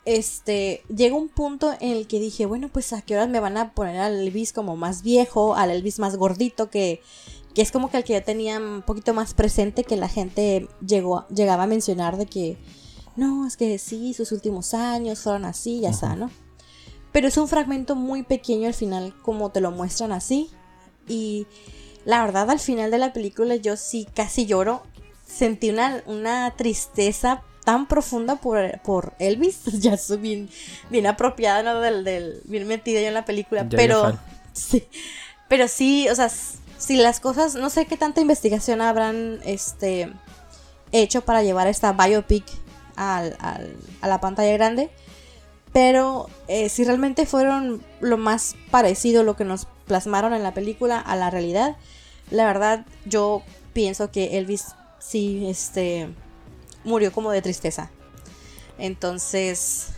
Este, llega un punto en el que dije, bueno, pues a qué horas me van a poner al Elvis como más viejo, al Elvis más gordito, que, que es como que el que ya tenía un poquito más presente, que la gente llegó, llegaba a mencionar de que, no, es que sí, sus últimos años fueron así, ya está, ¿no? Pero es un fragmento muy pequeño al final, como te lo muestran así. Y la verdad, al final de la película yo sí casi lloro. Sentí una, una tristeza tan profunda por, por Elvis. Ya soy bien, bien apropiada, ¿no? Del, del- bien metida yo en la película. Ya, pero sí, pero sí, o sea, si las cosas, no sé qué tanta investigación habrán este hecho para llevar esta biopic al- al- a la pantalla grande. Pero eh, si realmente fueron lo más parecido lo que nos plasmaron en la película a la realidad, la verdad yo pienso que Elvis sí este murió como de tristeza. Entonces,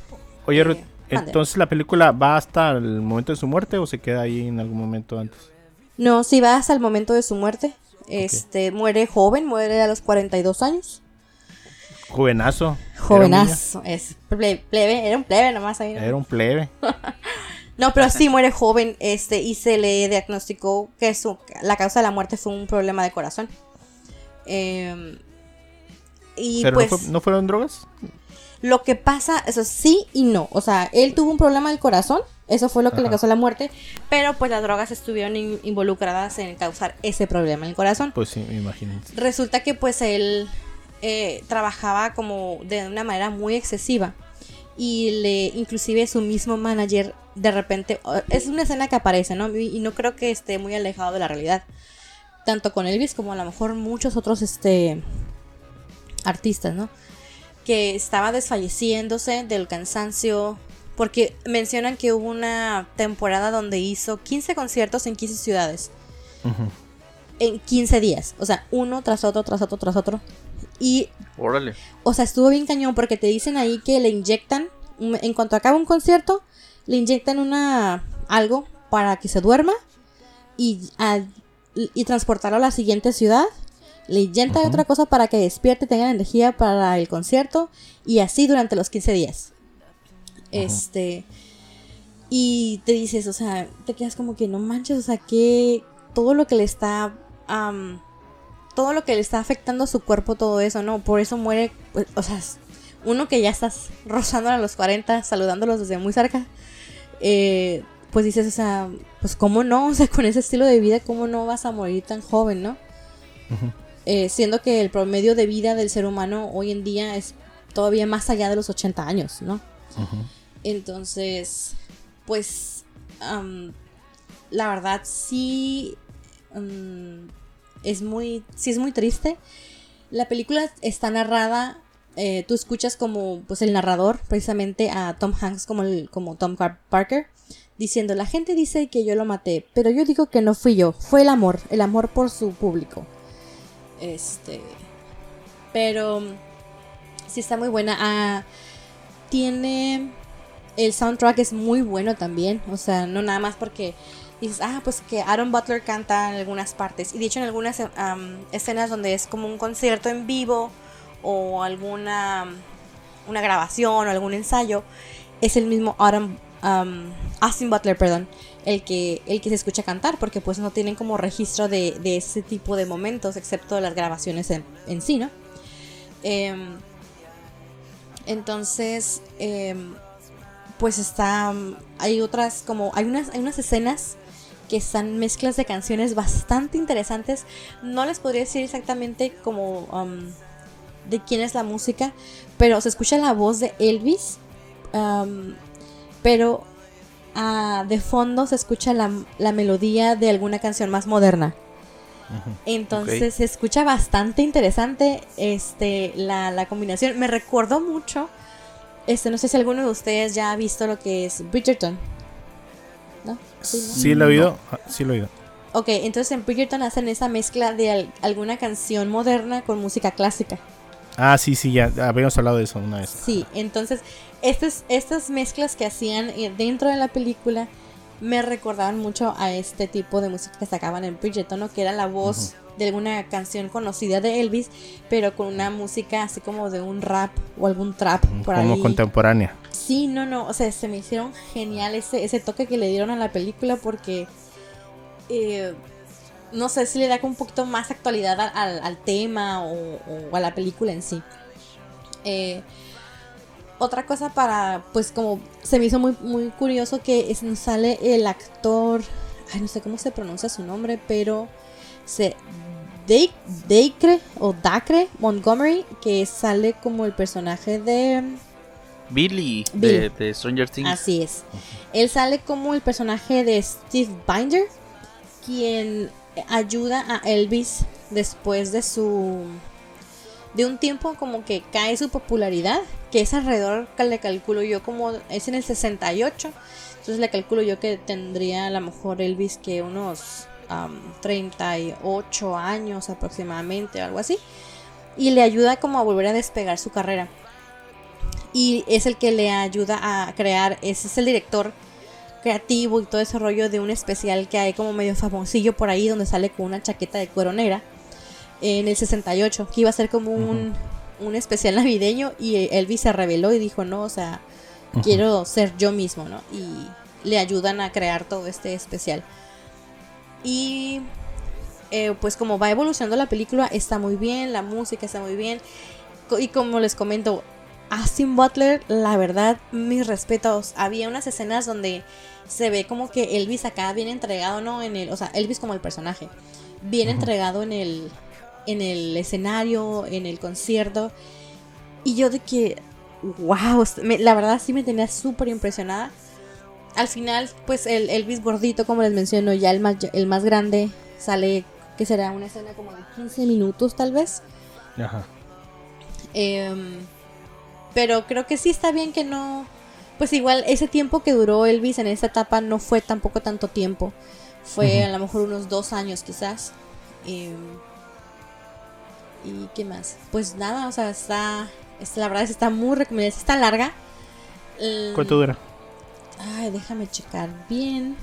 Oye, Eh, Ruth, mande. entonces la película va hasta el momento de su muerte o se queda ahí en algún momento antes? no, sí va hasta el momento de su muerte. Este muere joven, muere a los 42 años. Jovenazo. Jovenazo, es ple- plebe, era un plebe nomás ahí. Era un plebe. No, pero sí muere joven, este, y se le diagnosticó que su, la causa de la muerte fue un problema de corazón. Em, y Pero pues no, fue- ¿no fueron drogas. lo que pasa, eso sí y no. O sea, él tuvo un problema del corazón, eso fue lo que le causó la muerte, pero pues las drogas estuvieron in- involucradas en causar ese problema en el corazón. Pues sí, me imagino. Resulta que pues él eh, trabajaba como de una manera muy excesiva. Y le inclusive su mismo manager de repente es una escena que aparece no y no creo que esté muy alejado de la realidad. Tanto con Elvis como a lo mejor muchos otros este artistas no que estaba desfalleciéndose del cansancio porque mencionan que hubo una temporada donde hizo 15 conciertos en 15 ciudades. En 15 días. O sea uno tras otro tras otro tras otro y Órale. o sea, estuvo bien cañón porque te dicen ahí que le inyectan, un- en cuanto acaba un concierto, le inyectan una algo para que se duerma y, a- y transportarlo a la siguiente ciudad. Le inyecta Ujú. otra cosa para que despierte, tenga energía para el concierto y así durante los 15 días. Este. Y te dices, o sea, te quedas como que no manches, o sea, que todo lo que le está. Todo lo que le está afectando a su cuerpo, todo eso, ¿no? Por eso muere, pues, o sea, uno que ya estás rozando a los 40, saludándolos desde muy cerca, eh, pues dices, o sea, pues cómo no, o sea, con ese estilo de vida, ¿cómo no vas a morir tan joven, ¿no? Eh, siendo que el promedio de vida del ser humano hoy en día es todavía más allá de los 80 años, ¿no? Entonces, pues, la verdad sí mm, es muy, sí es muy triste. La película está narrada, eh, tú escuchas como, pues, el narrador, precisamente a Tom Hanks como, el, como Tom Parker, diciendo, la gente dice que yo lo maté, pero yo digo que no fui yo, fue el amor, el amor por su público. Este, pero sí está muy buena. Ah, tiene el soundtrack es muy bueno también, o sea, no nada más porque dices, ah, pues que Aaron Butler canta en algunas partes y de hecho en algunas escenas donde es como un concierto en vivo o alguna una grabación o algún ensayo es el mismo Aaron am, Austin Butler, perdón, el que el que se escucha cantar porque pues no tienen como registro de, de ese tipo de momentos excepto las grabaciones en, sí, ¿no? Em, entonces, em, pues está. Hay otras, como. Hay unas, hay unas escenas que están mezclas de canciones bastante interesantes. No les podría decir exactamente como. um, de quién es la música, pero se escucha la voz de Elvis. um, pero ah, de fondo se escucha la, la melodía de alguna canción más moderna. Entonces se escucha bastante interesante este, la, la combinación. Me recordó mucho. Este, no sé si alguno de ustedes ya ha visto lo que es Bridgerton. ¿No? Sí, ¿no? Sí, lo he oído. Ah, Sí, lo he oído. Ok, entonces en Bridgerton hacen esa mezcla de al- alguna canción moderna con música clásica. Ah, sí, sí, ya habíamos hablado de eso una vez. Sí, entonces estas, estas mezclas que hacían eh, dentro de la película me recordaban mucho a este tipo de música que sacaban en Bridgerton, ¿no? que era la voz de alguna canción conocida de Elvis, pero con una música así como de un rap o algún trap por Como ahí. contemporánea. Sí, no, no, o sea, se me hicieron genial ese, ese toque que le dieron a la película porque, eh, no sé si le da como un poquito más actualidad al, al- al tema o, o a la película en sí. Eh, otra cosa para, pues como se me hizo muy, muy curioso que es- nos sale el actor, ay, no sé cómo se pronuncia su nombre, pero se... Dacre o Dacre Montgomery, que sale como el personaje de... Billy, Billy. De, de Stranger Things. Así es. Él sale como el personaje de Steve Binder, quien ayuda a Elvis después de su de un tiempo como que cae su popularidad, que es alrededor, le calculo yo como es en el 68, entonces le calculo yo que tendría a lo mejor Elvis que unos am, 38 años aproximadamente o algo así, y le ayuda como a volver a despegar su carrera. Y es el que le ayuda a crear, ese es el director creativo y todo ese rollo de un especial que hay como medio famosillo por ahí donde sale con una chaqueta de cuero negra en el 68, que iba a ser como un, un especial navideño y Elvis se reveló y dijo, no, o sea, quiero ser yo mismo, ¿no? Y le ayudan a crear todo este especial. Y eh, pues como va evolucionando la película, está muy bien, la música está muy bien. Y como les comento, Austin Butler, la verdad, mis respetos. Había unas escenas donde se ve como que Elvis acá bien entregado, ¿no? En el, o sea, Elvis como el personaje, bien entregado en el, en el escenario, en el concierto. Y yo de que, wow, me- la verdad sí me tenía súper impresionada. Al final, pues el Elvis gordito, como les menciono, ya el más, el más grande, sale, que será una escena como de 15 minutos tal vez. Ajá. Em, pero creo que sí está bien que no. Pues igual ese tiempo que duró Elvis en esa etapa no fue tampoco tanto tiempo. Fue a lo mejor unos dos años quizás. Em, ¿Y qué más? Pues nada, o sea, está. es- la verdad es que está muy recomendada. Está larga. ¿Cuánto dura? Ay, déjame checar bien.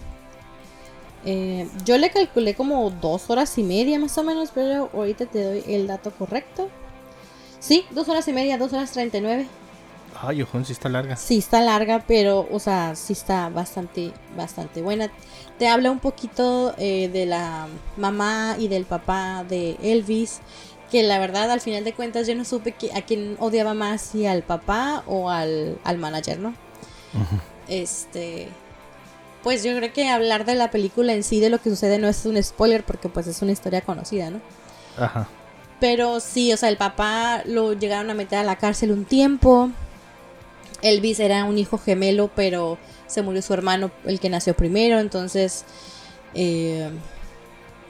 Eh, yo le calculé como dos horas y media más o menos, pero ahorita te doy el dato correcto. Sí, dos horas y media, dos horas treinta y nueve. Ay, ojón, sí está larga. Sí está larga, pero, o sea, sí está bastante, bastante buena. Te habla un poquito eh, de la mamá y del papá de Elvis. Que la verdad, al final de cuentas, yo no supe que, a quién odiaba más, si al papá o al, al manager, ¿no? Este. Pues yo creo que hablar de la película en sí, de lo que sucede, no es un spoiler, porque pues es una historia conocida, ¿no? Ajá. Pero sí, o sea, el papá lo llegaron a meter a la cárcel un tiempo. Elvis era un hijo gemelo, pero se murió su hermano, el que nació primero. Entonces, eh,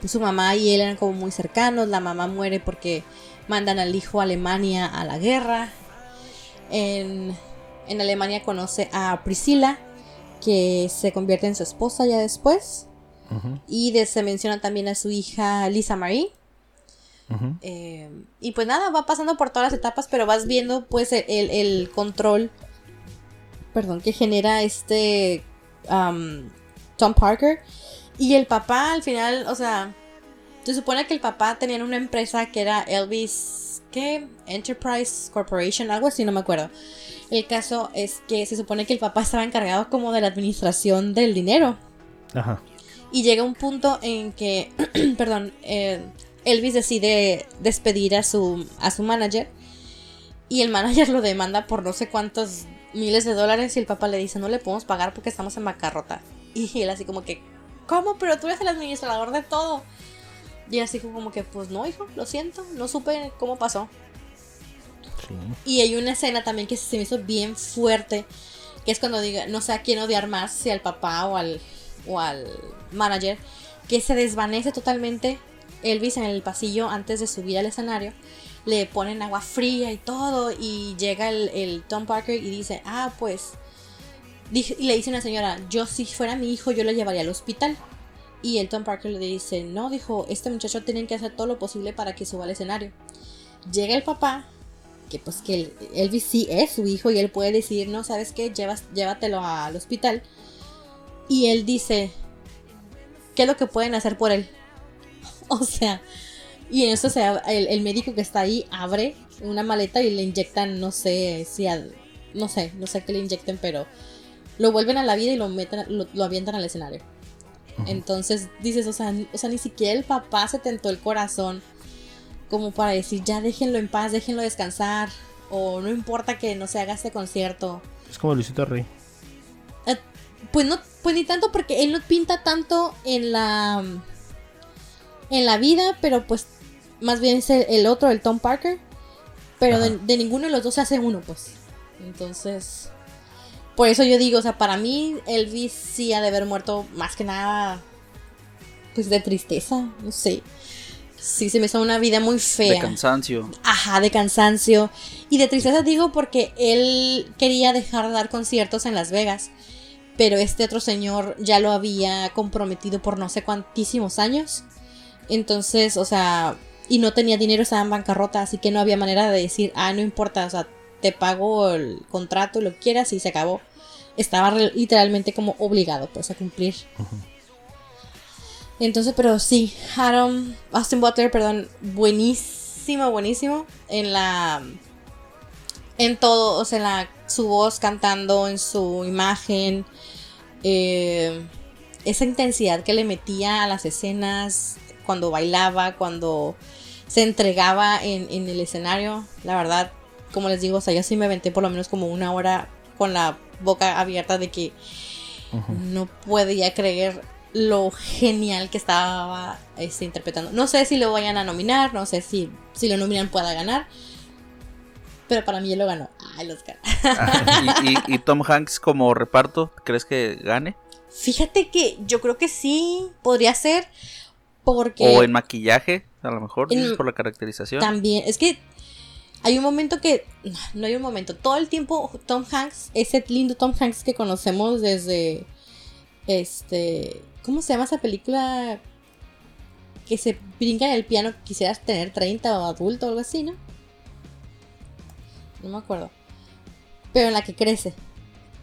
su mamá y él eran como muy cercanos. La mamá muere porque mandan al hijo a Alemania a la guerra. En, en Alemania conoce a Priscila, que se convierte en su esposa ya después. Y de- se menciona también a su hija Lisa Marie. Eh, y pues nada, va pasando por todas las etapas, pero vas viendo pues el, el- el control, perdón, que genera este um, Tom Parker. Y el papá al final, o sea, se supone que el papá tenía una empresa que era Elvis, ¿qué? Enterprise Corporation, algo así, no me acuerdo. El caso es que se supone que el papá estaba encargado como de la administración del dinero. Ajá. Y llega un punto en que, perdón, eh, Elvis decide despedir a su, a su manager. Y el manager lo demanda por no sé cuántos miles de dólares. Y el papá le dice, no le podemos pagar porque estamos en bancarrota. Y él así como que, ¿cómo? Pero tú eres el administrador de todo. Y así como que, pues no, hijo, lo siento, no supe cómo pasó. Sí. Y hay una escena también que se me hizo bien fuerte, que es cuando diga, no sé a quién odiar más, si al papá o al, o al manager, que se desvanece totalmente Elvis en el pasillo antes de subir al escenario. Le ponen agua fría y todo, y llega el, el Tom Parker y dice, ah, pues, y le dice una señora, yo si fuera mi hijo, yo lo llevaría al hospital. Y el Tom Parker le dice, no, dijo, este muchacho tiene que hacer todo lo posible para que suba al escenario. Llega el papá, que pues que el- Elvis sí es su hijo y él puede decir, no, ¿sabes qué? Llevas, llévatelo al hospital. Y él dice, ¿qué es lo que pueden hacer por él? O sea, y en eso se, el, el médico que está ahí abre una maleta y le inyectan, no sé, si al- no sé, no sé qué le inyecten, pero lo vuelven a la vida y lo meten, lo, lo avientan al escenario. Entonces dices, o sea, ni- o sea, ni siquiera el papá se tentó el corazón como para decir, ya déjenlo en paz, déjenlo descansar, o no importa que no se haga este concierto. Es como Luisito Rey. Eh, pues no, pues ni tanto porque él no pinta tanto en la en la vida, pero pues más bien es el, el otro, el Tom Parker. Pero de, de ninguno de los dos se hace uno, pues. Entonces, por eso yo digo, o sea, para mí Elvis sí ha de haber muerto más que nada, pues de tristeza, no sé. Sí, se me hizo una vida muy fea. De cansancio. Ajá, de cansancio. Y de tristeza digo porque él quería dejar de dar conciertos en Las Vegas. Pero este otro señor ya lo había comprometido por no sé cuantísimos años. Entonces, o sea, y no tenía dinero, estaba en bancarrota, así que no había manera de decir, ah, no importa, o sea, te pago el contrato, lo que quieras y se acabó. Estaba literalmente como obligado, pues, a cumplir. Entonces, pero sí, Aaron, Austin Butler, perdón, buenísimo, buenísimo en la, en todo, o sea, en la, su voz cantando, en su imagen, eh, esa intensidad que le metía a las escenas, cuando bailaba, cuando se entregaba en, en el escenario, la verdad, como les digo, o sea, yo sí me aventé por lo menos como una hora con la boca abierta de que no podía creer lo genial que estaba este, interpretando. No sé si lo vayan a nominar, no sé si, si lo nominan pueda ganar. Pero para mí él lo ganó. Ay, los Oscar. y, y- y Tom Hanks como reparto, ¿crees que gane? Fíjate que yo creo que sí podría ser. Porque O en maquillaje, a lo mejor, En- por la caracterización. también. Es que hay un momento que. No hay un momento. Todo el tiempo Tom Hanks, ese lindo Tom Hanks que conocemos desde. Este. ¿Cómo se llama esa película? Que se brinca en el piano. Quisieras tener 30 o adulto o algo así, ¿no? No me acuerdo. Pero en la que crece.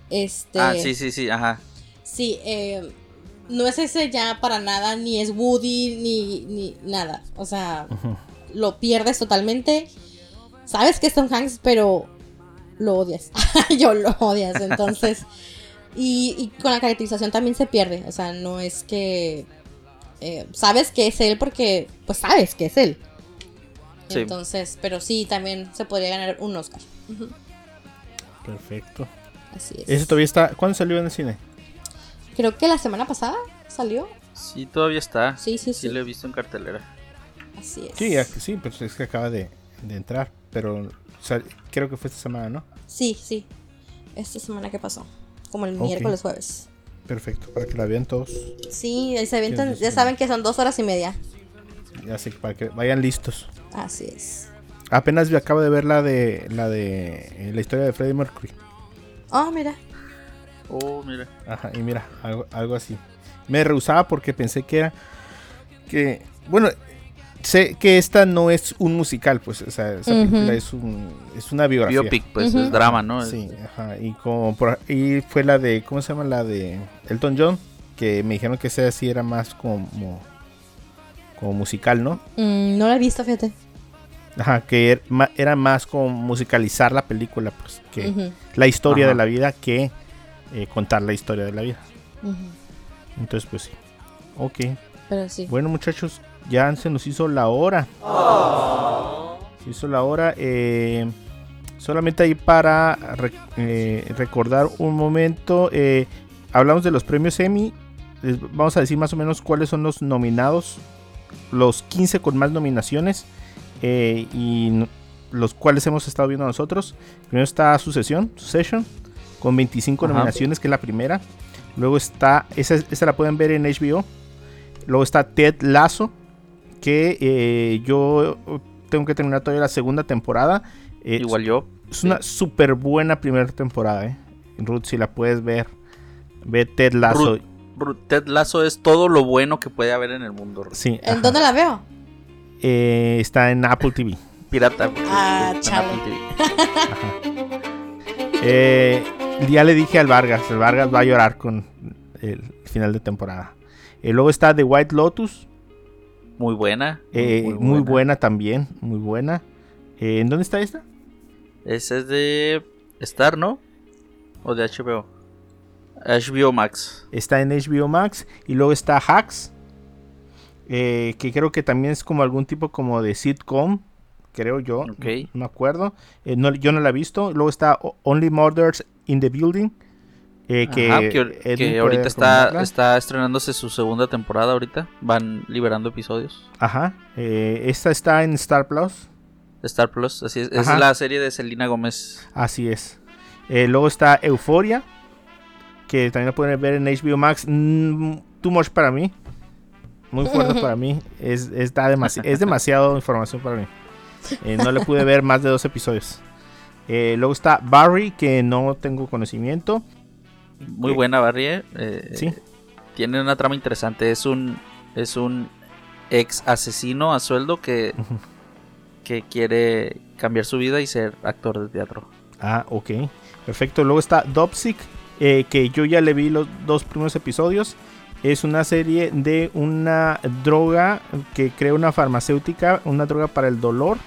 Este. Ah, sí, sí, sí, ajá. Sí, eh, no es ese ya para nada, ni es Woody, ni, ni nada. O sea, lo pierdes totalmente. Sabes que es Tom Hanks, pero lo odias. Yo lo odias, entonces. y, y con la caracterización también se pierde. O sea, no es que. eh, sabes que es él porque. Pues sabes que es él. Sí. Entonces, pero sí, también se podría ganar un Oscar. Perfecto. Así es. Ese todavía está. ¿Cuándo salió en el cine? Creo que la semana pasada salió. Sí, todavía está. Sí, sí, Sí sí. lo he visto en cartelera. Así es. Sí, ya que sí, pero es que acaba de, de entrar. Pero sal- creo que fue esta semana, ¿no? Sí, sí. Esta semana que pasó. Como el miércoles, jueves. Perfecto, para que la vean todos. Sí, se avientan- ya saben que son dos horas y media. Ya sé, para que vayan listos. Así es. Apenas acabo de ver la de la de eh, la historia de Freddie Mercury. Oh, mira. Oh, mira. Ajá, y mira, algo, algo así. Me rehusaba porque pensé que era que bueno, sé que esta no es un musical, pues, o sea, esa película es un es una biografía. Biopic, pues es drama, ¿no? Sí, ajá, y como por y fue la de ¿cómo se llama la de Elton John? Que me dijeron que esa sí era más como como musical, ¿no? Mm, no la he visto, fíjate. Ajá, que er- ma- era más como musicalizar la película, pues, que la historia Ajá. de la vida que eh, contar la historia de la vida. Entonces, pues sí. Ok. Pero sí. Bueno, muchachos, ya se nos hizo la hora. Se hizo la hora. eh, solamente ahí para re- eh, recordar un momento. eh, hablamos de los premios Emmy. Les vamos a decir más o menos cuáles son los nominados. Los 15 con más nominaciones. y los cuales hemos estado viendo nosotros. Primero está Sucesión, Succession, con 25 Ajá. nominaciones, que es la primera. Luego está, esa, esa la pueden ver en HBO. Luego está Ted Lasso, que eh, yo tengo que terminar todavía la segunda temporada. Eh, Igual yo. Es una súper buena primera temporada, ¿eh? Ruth, si la puedes ver, ve Ted Lasso. Ruth. Ted Lasso es todo lo bueno que puede haber en el mundo. Ruth. Sí, ¿En ajá. dónde la veo? Eh, está en Apple TV. Pirata. Ah, TV. Eh, ya le dije al Vargas, el Vargas va a llorar con el final de temporada. Eh, luego está The White Lotus, Muy buena. eh, muy, buena. también, muy buena. Eh, ¿En dónde está esta? Ese es de Star, ¿no? O de HBO. HBO Max. Está en HBO Max. Y luego está Hacks, eh, que creo que también es como algún tipo como de sitcom, creo yo. Ok. No me acuerdo. Eh, no- yo no la he visto. Luego está Only Murders in the Building. Eh, que Ajá, que, ahorita está, está estrenándose su segunda temporada ahorita. Van liberando episodios. Ajá. eh, esta está en Star Plus. Star Plus, así es. Es la serie de Selena Gómez. Así es. Eh, luego está Euforia. Que también la pueden ver en HBO Max. Mm, too much para mí. Muy fuerte para mí. Es, está demasi- es demasiado información para mí. No le pude ver más de dos episodios. Luego está Barry, que no tengo conocimiento. Muy buena, Barry. eh. Eh, Sí. Tiene una trama interesante. Es un, es un ex asesino a sueldo que, que quiere cambiar su vida y ser actor de teatro. Ah, ok. Perfecto. Luego está Dopsic, eh, que yo ya le vi los dos primeros episodios. Es una serie de una droga que crea una farmacéutica, una droga para el dolor.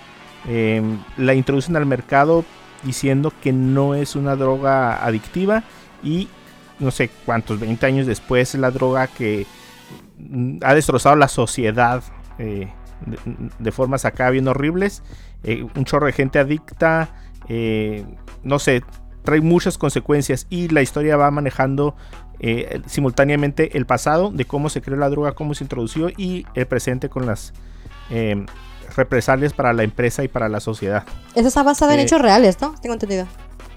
Eh, la introducen al mercado diciendo que no es una droga adictiva y no sé cuántos, 20 años después, es la droga que mm, ha destrozado la sociedad eh, de, de formas acá bien horribles. Eh, un chorro de gente adicta, eh, no sé, trae muchas consecuencias y la historia va manejando eh, simultáneamente el pasado de cómo se creó la droga, cómo se introdució y el presente con las eh, represalias para la empresa y para la sociedad. Esa está basada en hechos reales, ¿no? Tengo entendido.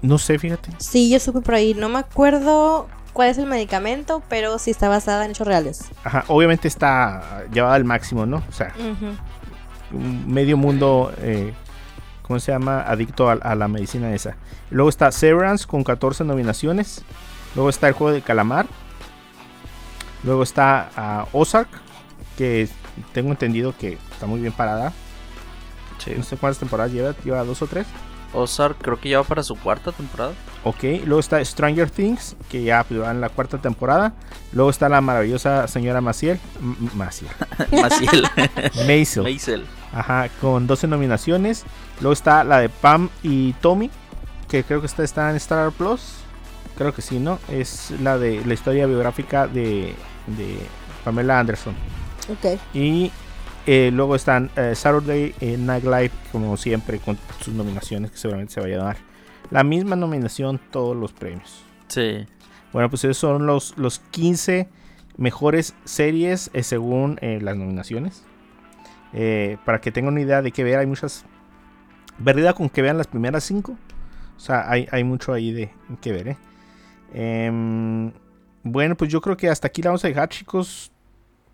No sé, fíjate. Sí, yo supe por ahí. No me acuerdo cuál es el medicamento, pero sí está basada en hechos reales. Ajá, obviamente está llevada al máximo, ¿no? O sea, un medio mundo, eh, ¿cómo se llama? Adicto a, a la medicina esa. Luego está Severance con 14 nominaciones. Luego está el juego de calamar. Luego está ah, Ozark, que tengo entendido que está muy bien parada. Sí. No sé cuántas temporadas lleva, lleva dos o tres. Ozark creo que ya va para su cuarta temporada. Ok, luego está Stranger Things, que ya pues, va en la cuarta temporada. Luego está la maravillosa señora Maciel. M- M- Maciel. Maciel. Maisel. Maisel. Ajá, con 12 nominaciones. Luego está la de Pam y Tommy, que creo que está, está en Star Plus. Creo que sí, ¿no? Es la de la historia biográfica de, de Pamela Anderson. Ok. Y eh, luego están eh, Saturday eh, Night Live, como siempre, con sus nominaciones que seguramente se vaya a dar. La misma nominación, todos los premios. Sí. Bueno, pues esos son los, los 15 mejores series eh, según las nominaciones. Para que tengan una idea de qué ver, hay muchas. Verdad con que vean las primeras 5. O sea, hay, hay mucho ahí de que ver, ¿eh? Em, bueno, pues yo creo que hasta aquí la vamos a dejar, chicos.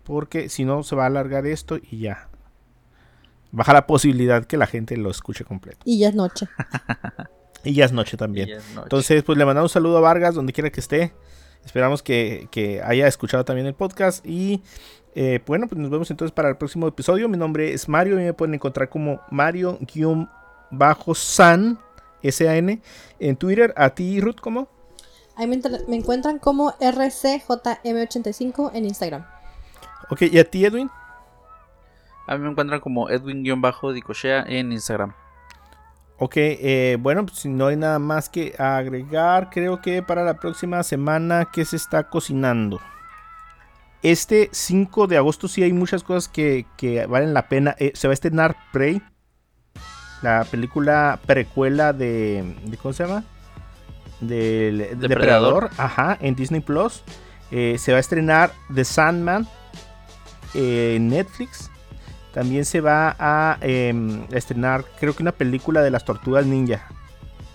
Porque si no, se va a alargar esto y ya. Baja la posibilidad que la gente lo escuche completo. Y ya es noche. Y ya es noche también. Y es noche. Entonces, pues le mandamos un saludo a Vargas, donde quiera que esté. Esperamos que, que haya escuchado también el podcast. Y eh, bueno, pues nos vemos entonces para el próximo episodio. Mi nombre es Mario y me pueden encontrar como Mario-San, S-A-N, en Twitter. A ti, Ruth, ¿cómo? Ahí me, me encuentran como RCJM85 en Instagram. Ok, ¿y a ti, Edwin? A mí me encuentran como Edwin-Dicochea en Instagram. Ok, eh, bueno, pues si no hay nada más que agregar, creo que para la próxima semana, ¿qué se está cocinando? Este 5 de agosto sí hay muchas cosas que, que valen la pena. Eh, se va a estrenar Prey, la película precuela de, de ¿cómo se llama? Del Depredador. Depredador, ajá, en Disney Plus. Eh, se va a estrenar The Sandman en Netflix. También se va a em, estrenar, creo que una película de las tortugas ninja.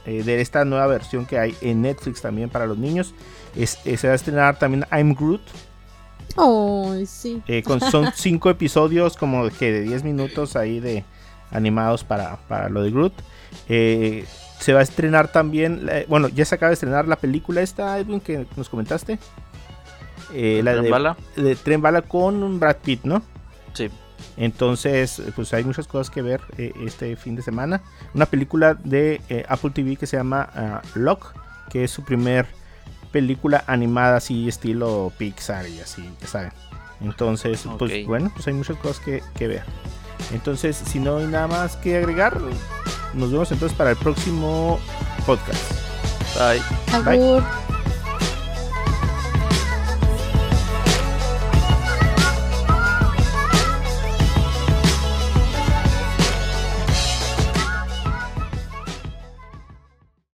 eh, de esta nueva versión que hay en Netflix también para los niños. Es- eh, se va a estrenar también I'm Groot. Ay, sí. eh, con, son cinco episodios como que de 10 minutos ahí de animados para, para lo de Groot. Eh, se va a estrenar también, bueno, ya se acaba de estrenar la película esta, Edwin, que nos comentaste. Eh, la ¿Tren de, bala? de Tren Bala con Brad Pitt, ¿no? Sí. Entonces, pues hay muchas cosas que ver eh, este fin de semana. Una película de eh, Apple TV que se llama ah, Lock, que es su primer película animada así estilo Pixar y así, ya saben. Entonces, pues bueno, pues hay muchas cosas que, que ver. Entonces, si no hay nada más que agregar, nos vemos entonces para el próximo podcast. Bye. Bye.